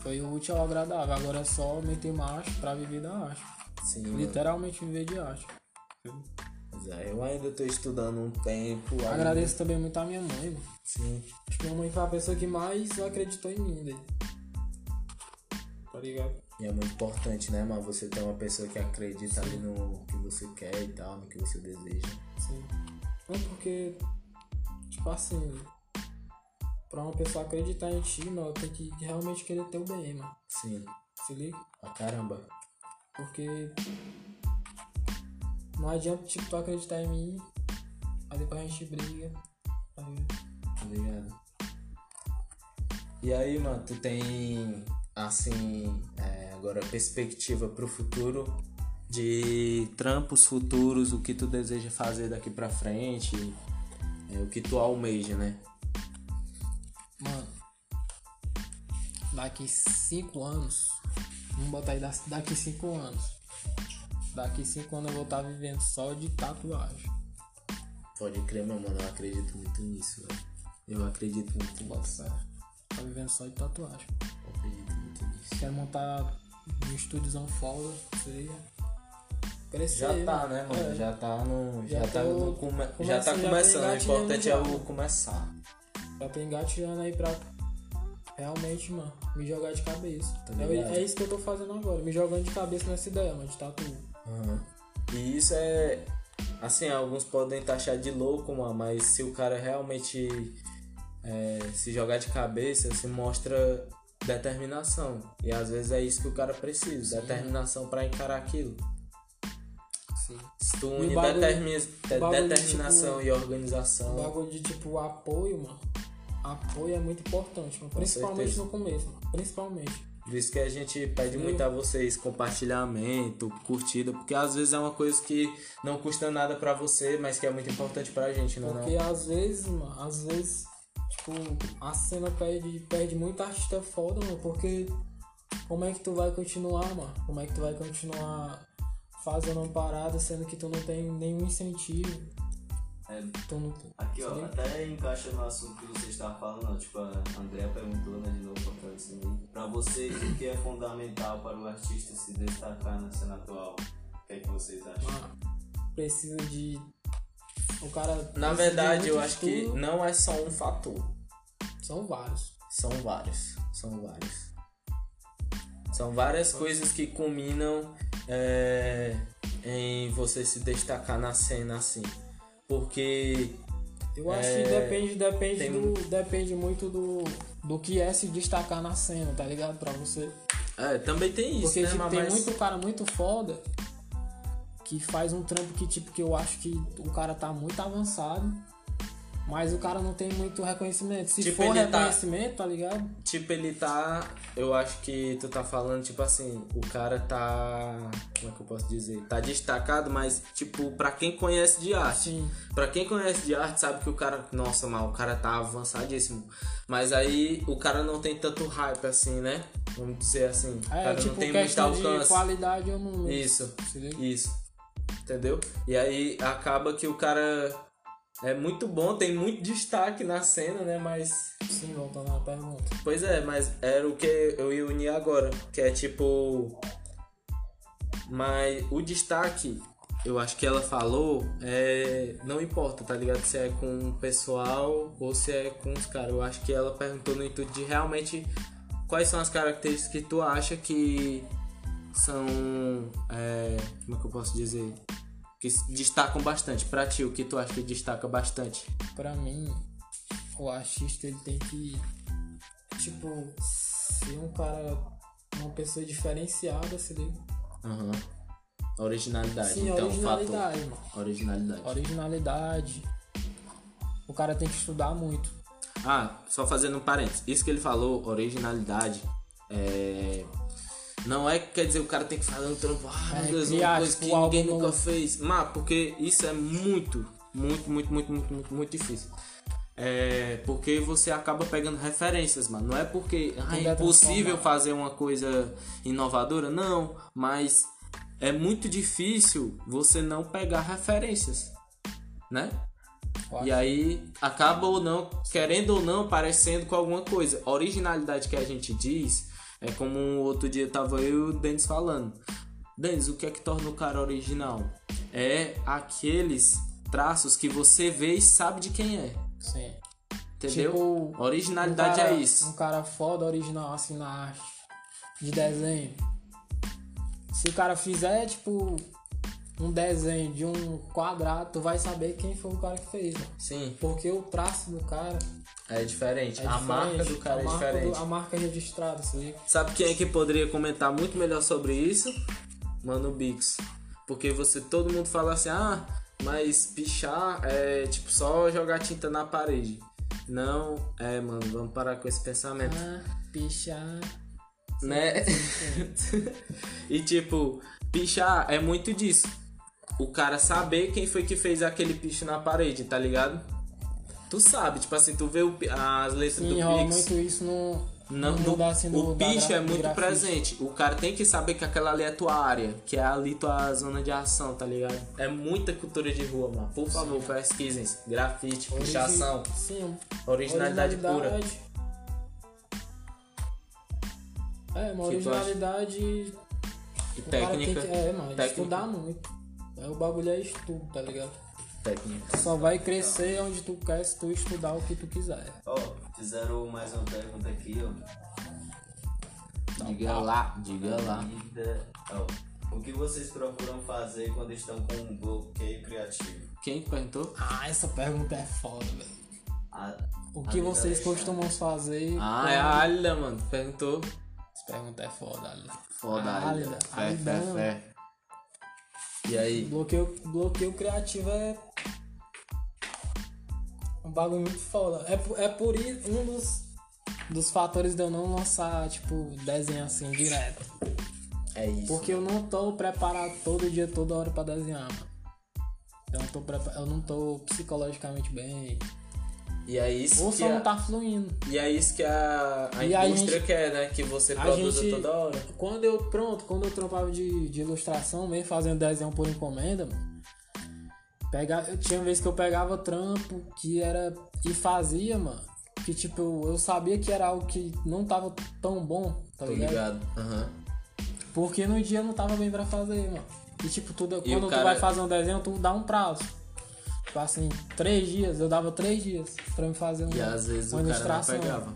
Speaker 2: Foi o útil ao agradável. Agora é só meter marcha pra viver da arte.
Speaker 1: Sim.
Speaker 2: Literalmente viver de arte.
Speaker 1: É, eu ainda tô estudando um tempo. ainda-
Speaker 2: Agradeço também muito a minha mãe, mano.
Speaker 1: Sim.
Speaker 2: Acho que minha mãe foi a pessoa que mais acreditou em mim, velho. Tá ligado?
Speaker 1: E é muito importante, né, mano? Você ter uma pessoa que acredita ali no que você quer e tal, no que você deseja.
Speaker 2: Sim. Não porque, tipo assim, pra uma pessoa acreditar em ti, mano, tem que realmente querer teu bem, mano.
Speaker 1: Sim.
Speaker 2: Se liga?
Speaker 1: Pra caramba.
Speaker 2: Porque não adianta, tipo, tu acreditar em mim, aí depois a gente briga. Aí,
Speaker 1: Tá ligado? E aí, mano, tu tem, assim, é, agora perspectiva pro futuro de trampos futuros, o que tu deseja fazer daqui pra frente, é, o que tu almeja, né?
Speaker 2: Daqui cinco anos, vamos botar aí da- daqui cinco anos. Daqui cinco anos eu vou estar vivendo só de tatuagem.
Speaker 1: Pode crer, meu mano, eu acredito muito nisso, velho. Eu acredito muito
Speaker 2: Bota
Speaker 1: nisso.
Speaker 2: fé. Tá vivendo só de tatuagem.
Speaker 1: Eu acredito muito nisso.
Speaker 2: Quero montar um estúdiozão foda, seria. Crescer.
Speaker 1: Já tá, né, mano?
Speaker 2: É.
Speaker 1: Já tá no. Já,
Speaker 2: Já
Speaker 1: tá, no come- já
Speaker 2: começando,
Speaker 1: tá
Speaker 2: já
Speaker 1: começando. O
Speaker 2: engatinhando
Speaker 1: importante é
Speaker 2: já.
Speaker 1: o começar.
Speaker 2: Já tô engatilhando aí pra realmente, mano, me jogar de cabeça.
Speaker 1: Tá
Speaker 2: é, é isso que eu tô fazendo agora, me jogando de cabeça nessa ideia, mano, de tatu.
Speaker 1: Aham. E isso é. Assim, alguns podem taxar de louco, mano, mas se o cara realmente é, se jogar de cabeça, se mostra determinação. E às vezes é isso que o cara precisa, determinação pra encarar aquilo.
Speaker 2: Sim.
Speaker 1: Se tu une
Speaker 2: bagulho-
Speaker 1: determi-
Speaker 2: o bagulho de,
Speaker 1: determinação
Speaker 2: tipo,
Speaker 1: e organização.
Speaker 2: bagulho de tipo apoio, mano. Apoio é muito importante, mano. Principalmente
Speaker 1: certeza.
Speaker 2: no começo, mano. Principalmente.
Speaker 1: Por isso que a gente pede
Speaker 2: Sim.
Speaker 1: muito a vocês compartilhamento, curtida, porque às vezes é uma coisa que não custa nada pra você, mas que é muito importante pra gente, não é?
Speaker 2: Porque
Speaker 1: não?
Speaker 2: às vezes, mano, às vezes, tipo, a cena perde, perde muito artista foda, mano, porque como é que tu vai continuar, mano? Como é que tu vai continuar fazendo uma parada sendo que tu não tem nenhum incentivo?
Speaker 3: É,
Speaker 2: Tu não...
Speaker 3: Aqui, ó, até encaixa no assunto que você estava falando, ó, tipo, a Andrea perguntou, né, de novo, fortalecendo aí. Pra vocês, o que é fundamental para o artista se destacar na cena atual? O que é que vocês acham?
Speaker 2: Mano, precisa de. O cara.
Speaker 1: Na verdade, eu acho que não é só um fator.
Speaker 2: São vários.
Speaker 1: São vários. São vários. São várias coisas que culminam é, em você se destacar na cena assim. Porque
Speaker 2: Eu acho
Speaker 1: É,
Speaker 2: que depende, depende,
Speaker 1: tem-
Speaker 2: do, depende muito do, do que é se destacar na cena, tá ligado? Pra você.
Speaker 1: é, também tem isso,
Speaker 2: Porque
Speaker 1: né?
Speaker 2: tipo,
Speaker 1: mas
Speaker 2: tem muito cara muito foda que faz um trampo que, tipo, que eu acho que o cara tá muito avançado, mas o cara não tem muito reconhecimento. Se
Speaker 1: Tipo,
Speaker 2: for
Speaker 1: tá-
Speaker 2: reconhecimento, tá ligado?
Speaker 1: Tipo, ele tá. Eu acho que tu tá falando, tipo assim, o cara tá. Como é que eu posso dizer? Tá destacado, mas, tipo, pra quem conhece de arte.
Speaker 2: Sim.
Speaker 1: Pra quem conhece de arte, sabe que o cara. Nossa, mas o cara tá avançadíssimo. Mas aí o cara não tem tanto hype assim, né? Vamos dizer assim. o
Speaker 2: É,
Speaker 1: cara
Speaker 2: tipo,
Speaker 1: não tem muito
Speaker 2: questão de
Speaker 1: alcance.
Speaker 2: qualidade ou número.
Speaker 1: Isso, isso. Entendeu? E aí acaba que o cara é muito bom, tem muito destaque na cena, né? Mas
Speaker 2: Sim, voltando à pergunta.
Speaker 1: Pois é, mas era o que eu ia unir agora, que é tipo. Mas o destaque, eu acho que ela falou, é. Não importa, tá ligado? Se é com o pessoal ou se é com os caras. Eu acho que ela perguntou no intuito de realmente quais são as características que tu acha que são. é, como é que eu posso dizer? Que destacam bastante. Pra ti, o que tu acha que destaca bastante?
Speaker 2: Pra mim, o artista ele tem que, tipo, ser um cara, uma pessoa diferenciada, se liga?
Speaker 1: Aham. Originalidade,
Speaker 2: Sim,
Speaker 1: então,
Speaker 2: originalidade, mano.
Speaker 1: fator. Originalidade.
Speaker 2: Originalidade. O cara tem que estudar muito.
Speaker 1: Ah, só fazendo um parênteses. Isso que ele falou, originalidade, é... Não é que quer dizer o cara tem que fazer um trampo, ah,
Speaker 2: É,
Speaker 1: meu Deus,
Speaker 2: criar,
Speaker 1: uma coisa que ninguém nunca fez. Mas, porque isso é muito, muito, muito, muito, muito, muito, muito difícil. É porque você acaba pegando referências, mano. Não é porque ah, é
Speaker 2: é
Speaker 1: impossível fazer uma coisa inovadora, não. Mas é muito difícil você não pegar referências, né? E aí acaba ou não, querendo ou não, parecendo com alguma coisa. A originalidade que a gente diz É como outro dia tava eu e o Denis falando. Denis, o que é que torna o cara original? É aqueles traços que você vê e sabe de quem é.
Speaker 2: Sim.
Speaker 1: Entendeu?
Speaker 2: Tipo,
Speaker 1: originalidade
Speaker 2: um cara-
Speaker 1: é isso.
Speaker 2: Um cara foda, original, assim, na arte de desenho. Se o cara fizer, tipo, um desenho de um quadrado, tu vai saber quem foi o cara que fez, mano.
Speaker 1: Sim,
Speaker 2: Porque o traço do cara
Speaker 1: é diferente.
Speaker 2: é
Speaker 1: a
Speaker 2: diferente.
Speaker 1: marca do cara
Speaker 2: a
Speaker 1: é
Speaker 2: marca do-
Speaker 1: diferente.
Speaker 2: a marca registrada, se liga?
Speaker 1: Sabe quem é que poderia comentar muito melhor sobre isso? Mano Bix. Porque você, todo mundo fala assim, ah, mas pichar é tipo só jogar tinta na parede. Não, é, mano, vamos parar com esse pensamento.
Speaker 2: Ah, pichar.
Speaker 1: né? [laughs] e tipo, pichar é muito disso. O cara saber quem foi que fez aquele picho na parede, tá ligado? Tu sabe, tipo assim, tu vê o as letras
Speaker 2: Sim,
Speaker 1: do
Speaker 2: rola
Speaker 1: Pix.
Speaker 2: muito isso no,
Speaker 1: Não,
Speaker 2: no
Speaker 1: no-
Speaker 2: assim do
Speaker 1: o bicho é muito
Speaker 2: grafite.
Speaker 1: presente. O cara tem que saber que aquela ali é tua área, que é ali tua zona de ação, tá ligado? É muita cultura de rua, mano. Por favor, pesquisem. Grafite,
Speaker 2: Origi-
Speaker 1: pichação,
Speaker 2: Sim,
Speaker 1: originalidade, pura.
Speaker 2: originalidade. É, uma
Speaker 1: Que
Speaker 2: originalidade.
Speaker 1: E técnica.
Speaker 2: que, é, mano,
Speaker 1: técnica.
Speaker 2: estudar muito. É, o bagulho é estudo, tá ligado?
Speaker 1: Técnica.
Speaker 2: Tu só vai crescer onde tu quer se tu estudar o que tu quiser.
Speaker 3: Ó, fizeram mais uma pergunta aqui, ó.
Speaker 1: Diga lá, diga lá.
Speaker 3: Vida- ó, o que vocês procuram fazer quando estão com um bloqueio criativo?
Speaker 1: Quem que perguntou?
Speaker 2: Ah, essa pergunta é foda, velho.
Speaker 3: A-
Speaker 2: O que vocês costumam fazer?
Speaker 1: Ah, é a Alida, mano. Perguntou.
Speaker 2: Essa pergunta é foda, ali.
Speaker 1: Foda,
Speaker 2: Ah,
Speaker 1: Alida.
Speaker 2: Alida,
Speaker 1: Fé, fé, fé. E aí?
Speaker 2: Bloqueio, bloqueio criativo é. Um bagulho muito foda. É, por- é por isso um dos, dos fatores de eu não lançar, tipo, desenho assim direto.
Speaker 1: É isso.
Speaker 2: Porque eu não tô preparado todo dia, toda hora pra desenhar, mano. Eu não tô, eu não tô psicologicamente bem.
Speaker 1: E é isso
Speaker 2: Ou
Speaker 1: que
Speaker 2: só
Speaker 1: a...
Speaker 2: não tá fluindo.
Speaker 1: E é isso que a, a
Speaker 2: E a
Speaker 1: indústria
Speaker 2: gente-
Speaker 1: quer, né? Que você produza
Speaker 2: gente-
Speaker 1: toda hora.
Speaker 2: Quando eu, pronto, quando eu trampava de, de ilustração, mesmo fazendo desenho por encomenda, mano, eu tinha vez que eu pegava trampo que era. e fazia, mano. Que tipo, eu, eu sabia que era algo que não tava tão bom, tá
Speaker 1: Tô
Speaker 2: ligado?
Speaker 1: ligado. Aham.
Speaker 2: Porque no dia não tava bem pra fazer, mano. E tipo, tudo,
Speaker 1: E
Speaker 2: quando
Speaker 1: o
Speaker 2: tu
Speaker 1: cara-
Speaker 2: vai fazer um desenho, tu dá um prazo. Tipo assim, três dias, eu dava três dias pra me fazer um,
Speaker 1: E às vezes
Speaker 2: uma
Speaker 1: o cara não pegava.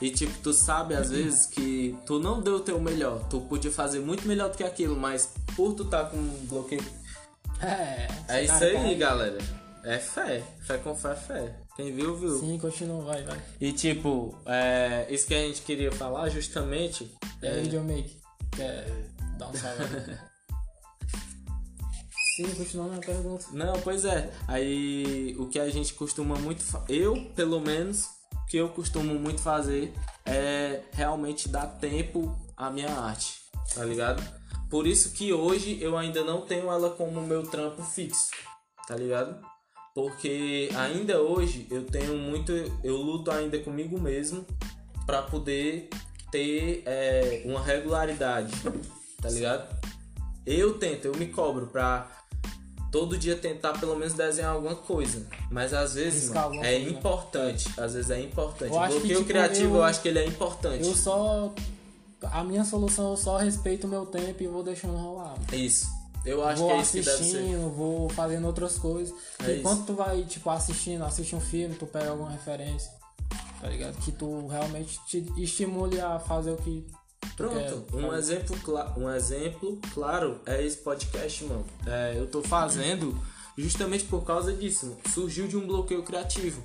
Speaker 1: E tipo, tu sabe às vezes que tu não deu o teu melhor. Tu podia fazer muito melhor do que aquilo, mas por tu tá com um bloqueio.
Speaker 2: É,
Speaker 1: É isso aí, galera. É fé. Fé com fé, fé. Quem viu, viu.
Speaker 2: Sim, continua, vai, vai.
Speaker 1: E tipo, é, isso que a gente queria falar justamente.
Speaker 2: E aí, Videomake, quer dar um salve aí? [laughs] Sim, continuando a pergunta.
Speaker 1: Não, pois é. Aí o que a gente costuma muito. Eu, pelo menos, o que eu costumo muito fazer é realmente dar tempo à minha arte, tá ligado? Por isso que hoje eu ainda não tenho ela como meu trampo fixo, tá ligado? Porque ainda hoje eu tenho muito. Eu luto ainda comigo mesmo pra poder ter é, uma regularidade, tá ligado? Eu tento, eu me cobro pra todo dia tentar pelo menos desenhar alguma coisa. Mas às vezes, mano, é
Speaker 2: coisa,
Speaker 1: importante. Às vezes é importante.
Speaker 2: Eu
Speaker 1: O
Speaker 2: acho que,
Speaker 1: bloqueio
Speaker 2: tipo,
Speaker 1: criativo, eu...
Speaker 2: eu-
Speaker 1: acho que ele é importante.
Speaker 2: Eu só. A minha solução, eu só respeito o meu tempo e vou deixando rolar.
Speaker 1: Isso. Eu acho
Speaker 2: vou
Speaker 1: que é isso que deve ser.
Speaker 2: assistindo, vou fazendo outras coisas.
Speaker 1: É
Speaker 2: e quando tu vai, tipo, assistindo, assiste um filme, tu pega alguma referência, tá ligado? Que tu realmente te estimule a fazer o que
Speaker 1: Pronto,
Speaker 2: quer.
Speaker 1: um exemplo, um exemplo claro é esse podcast, mano. É, eu tô fazendo justamente por causa disso, mano. Surgiu de um bloqueio criativo.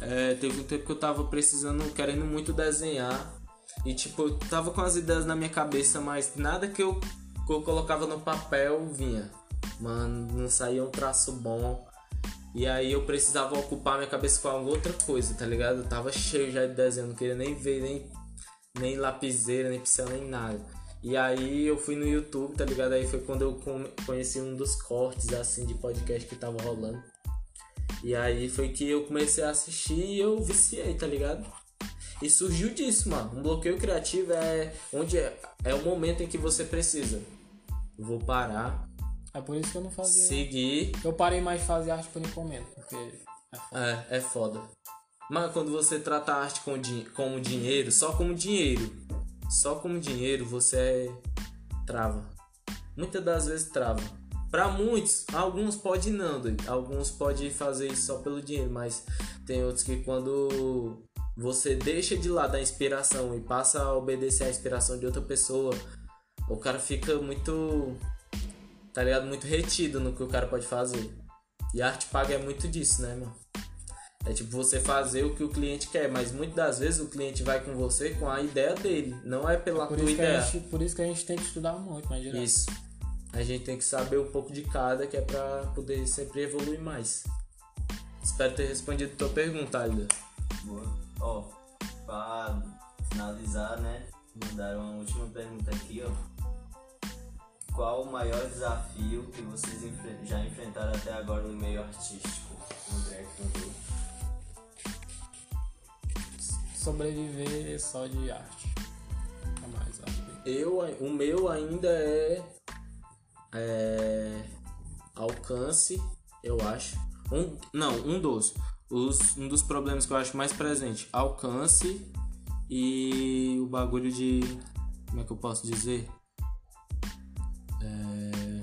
Speaker 1: É, teve um tempo que eu tava precisando, querendo muito desenhar. E tipo, eu tava com as ideias na minha cabeça, mas nada que eu, que eu colocava no papel vinha. Mano, não saía um traço bom. E aí eu precisava ocupar minha cabeça com alguma outra coisa, tá ligado? Eu tava cheio já de desenho, não queria nem ver, nem nem lapiseira, nem pincel, nem nada. E aí eu fui no YouTube, tá ligado? Aí foi quando eu conheci um dos cortes assim de podcast que tava rolando. E aí foi que eu comecei a assistir e eu viciei, tá ligado? E surgiu disso, mano. Um bloqueio criativo é onde é, é o momento em que você precisa. Eu vou parar,
Speaker 2: É por isso que eu não fazia.
Speaker 1: seguir.
Speaker 2: Eu parei mais de fazer arte por encomenda, porque é foda.
Speaker 1: É, é foda. Mas quando você trata a arte com din- como dinheiro, só como dinheiro, só com dinheiro você trava. Muitas das vezes trava. Para muitos, alguns pode não, doido. alguns pode fazer isso só pelo dinheiro, mas tem outros que quando você deixa de lado a inspiração e passa a obedecer a inspiração de outra pessoa, o cara fica muito tá ligado? Muito retido no que o cara pode fazer. E a arte paga é muito disso, né, mano? É tipo você fazer o que o cliente quer, mas muitas das vezes o cliente vai com você com a ideia dele, não é pela
Speaker 2: por
Speaker 1: tua ideia.
Speaker 2: Gente, por isso que a gente tem que estudar muito, mais direto.
Speaker 1: Isso. A gente tem que saber um pouco de cada, que é pra poder sempre evoluir mais. Espero ter respondido a tua pergunta, Alida.
Speaker 3: Boa. Ó, pra finalizar, né? Mandaram uma última pergunta aqui, ó. Qual o maior desafio que vocês enfre- já enfrentaram até agora no meio artístico? André, que
Speaker 2: Sobreviver só de arte. É mais.
Speaker 1: Eu, o meu ainda é, é alcance, eu acho. Um, não, um dos. Os, um dos problemas que eu acho mais presente, alcance e o bagulho de. Como é que eu posso dizer? É,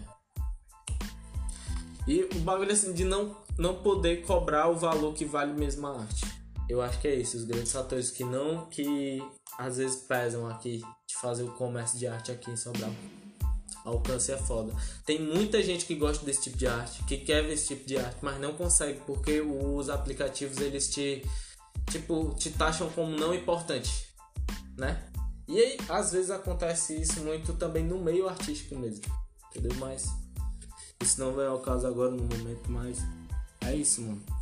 Speaker 1: E o bagulho assim de não, não poder cobrar o valor que vale mesmo a arte. Eu acho que é isso, os grandes fatores que não, que às vezes pesam aqui de fazer o comércio de arte aqui em Sobral. Alcance é foda. Tem muita gente que gosta desse tipo de arte, que quer ver esse tipo de arte, mas não consegue porque os aplicativos eles te tipo te taxam como não importante, né? E aí às vezes acontece isso muito também no meio artístico mesmo, entendeu? Mas isso não vem ao caso agora no momento, mas é isso, mano.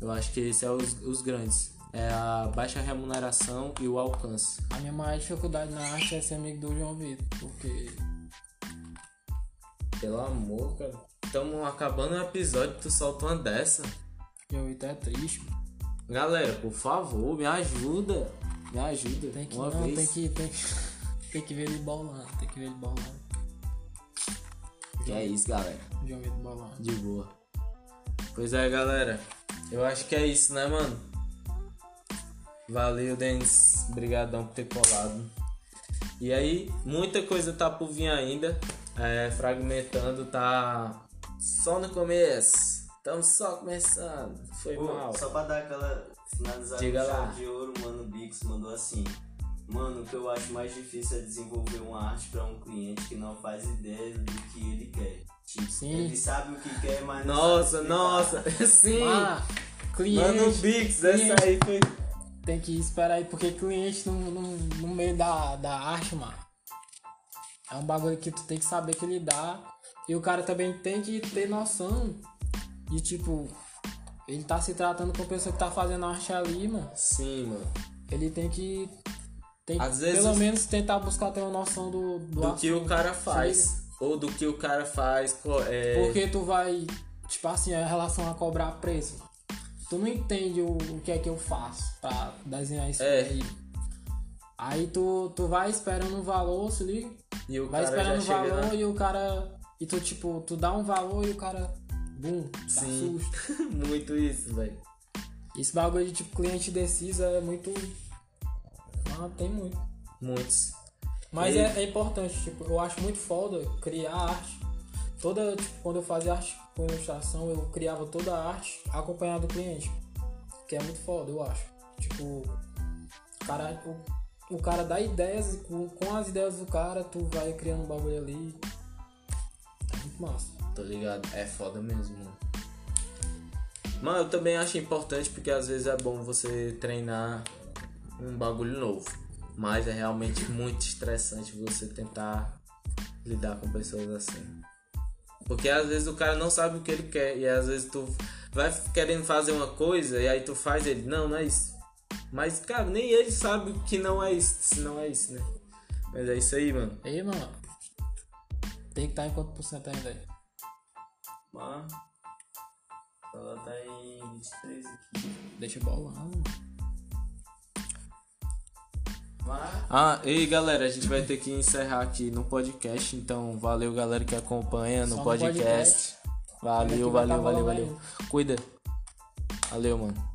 Speaker 1: Eu acho que esses são os, os grandes. É a baixa remuneração e o alcance.
Speaker 2: A minha maior dificuldade na arte é ser amigo do João Vitor, porque
Speaker 1: Pelo amor, cara. Estamos acabando o episódio, tu solta uma dessa.
Speaker 2: João Vitor é triste. mano.
Speaker 1: Galera, por favor, me ajuda. Me ajuda.
Speaker 2: Tem que,
Speaker 1: uma
Speaker 2: não,
Speaker 1: vez.
Speaker 2: tem que, tem que, [laughs] tem que ver ele bolando, tem que ver ele bolando.
Speaker 1: Que é isso, galera.
Speaker 2: João Vitor bolando.
Speaker 1: De boa. Pois é, galera. Eu acho que é isso, né, mano? Valeu, Denis. Obrigadão por ter colado. E aí, muita coisa tá por vir ainda. É, fragmentando tá só no começo. Estamos só começando. Foi mal.
Speaker 3: só pra dar aquela finalizada
Speaker 1: Diga lá.
Speaker 3: de ouro, mano, o Bix mandou assim. Mano, o que eu acho mais difícil é desenvolver uma arte pra um cliente que não faz ideia do que ele quer. Tipo,
Speaker 2: Sim.
Speaker 3: ele sabe o que quer, mas
Speaker 1: Nossa, nossa. [laughs] Sim.
Speaker 2: Ah, cliente.
Speaker 1: Mano, Bix, essa aí foi.
Speaker 2: Tem que esperar aí, porque cliente no, no, no meio da, da arte, mano. É um bagulho que tu tem que saber que lidar. E o cara também tem que ter noção de tipo. Ele tá se tratando com a pessoa que tá fazendo arte ali, mano.
Speaker 1: Sim, mano.
Speaker 2: Ele tem que. Tem
Speaker 1: Às
Speaker 2: que
Speaker 1: vezes
Speaker 2: pelo
Speaker 1: os-
Speaker 2: menos tentar buscar ter uma noção do, do,
Speaker 1: Do que o cara faz. Ou do que o cara faz. É...
Speaker 2: Porque tu vai, tipo assim, a relação a cobrar preço. Tu não entende o, o que é que eu faço pra desenhar isso
Speaker 1: É.
Speaker 2: aí. Aí tu, tu vai esperando o valor, se liga?
Speaker 1: E o
Speaker 2: Vai
Speaker 1: cara
Speaker 2: esperando
Speaker 1: chega
Speaker 2: valor
Speaker 1: na...
Speaker 2: e o cara. E tu, tipo, tu dá um valor e o cara. Bum,
Speaker 1: Sim.
Speaker 2: assusta. [laughs]
Speaker 1: Muito isso, velho.
Speaker 2: Esse bagulho de tipo cliente indeciso é muito. Ah, tem muito.
Speaker 1: Muitos.
Speaker 2: Mas
Speaker 1: E-
Speaker 2: é, é importante, tipo, eu acho muito foda criar arte. Toda, tipo, quando eu fazia arte com ilustração, eu criava toda a arte acompanhado do cliente. Que é muito foda, eu acho. Tipo, o cara, o, o cara dá ideias e com, com as ideias do cara, tu vai criando um bagulho ali. É muito massa.
Speaker 1: Tô ligado. É foda mesmo, mano. Mano, eu também acho importante porque às vezes é bom você treinar um bagulho novo. Mas é realmente muito estressante você tentar lidar com pessoas assim. Porque às vezes o cara não sabe o que ele quer. E às vezes tu vai querendo fazer uma coisa e aí tu faz ele. Não, não é isso. Mas, cara, nem ele sabe que não é isso. Se não é isso, né? Mas é isso aí, mano.
Speaker 2: Ei, mano. Tem que estar em quanto por cento ainda aí?
Speaker 3: Mas, ela tá em 23 aqui.
Speaker 2: Deixa bolando.
Speaker 3: Mas,
Speaker 1: Ah, e galera, a gente vai ter que encerrar aqui no podcast, então valeu galera que acompanha no
Speaker 2: Só no
Speaker 1: podcast.
Speaker 2: podcast.
Speaker 1: Valeu, valeu, valeu, valeu. Cuida. Valeu, mano.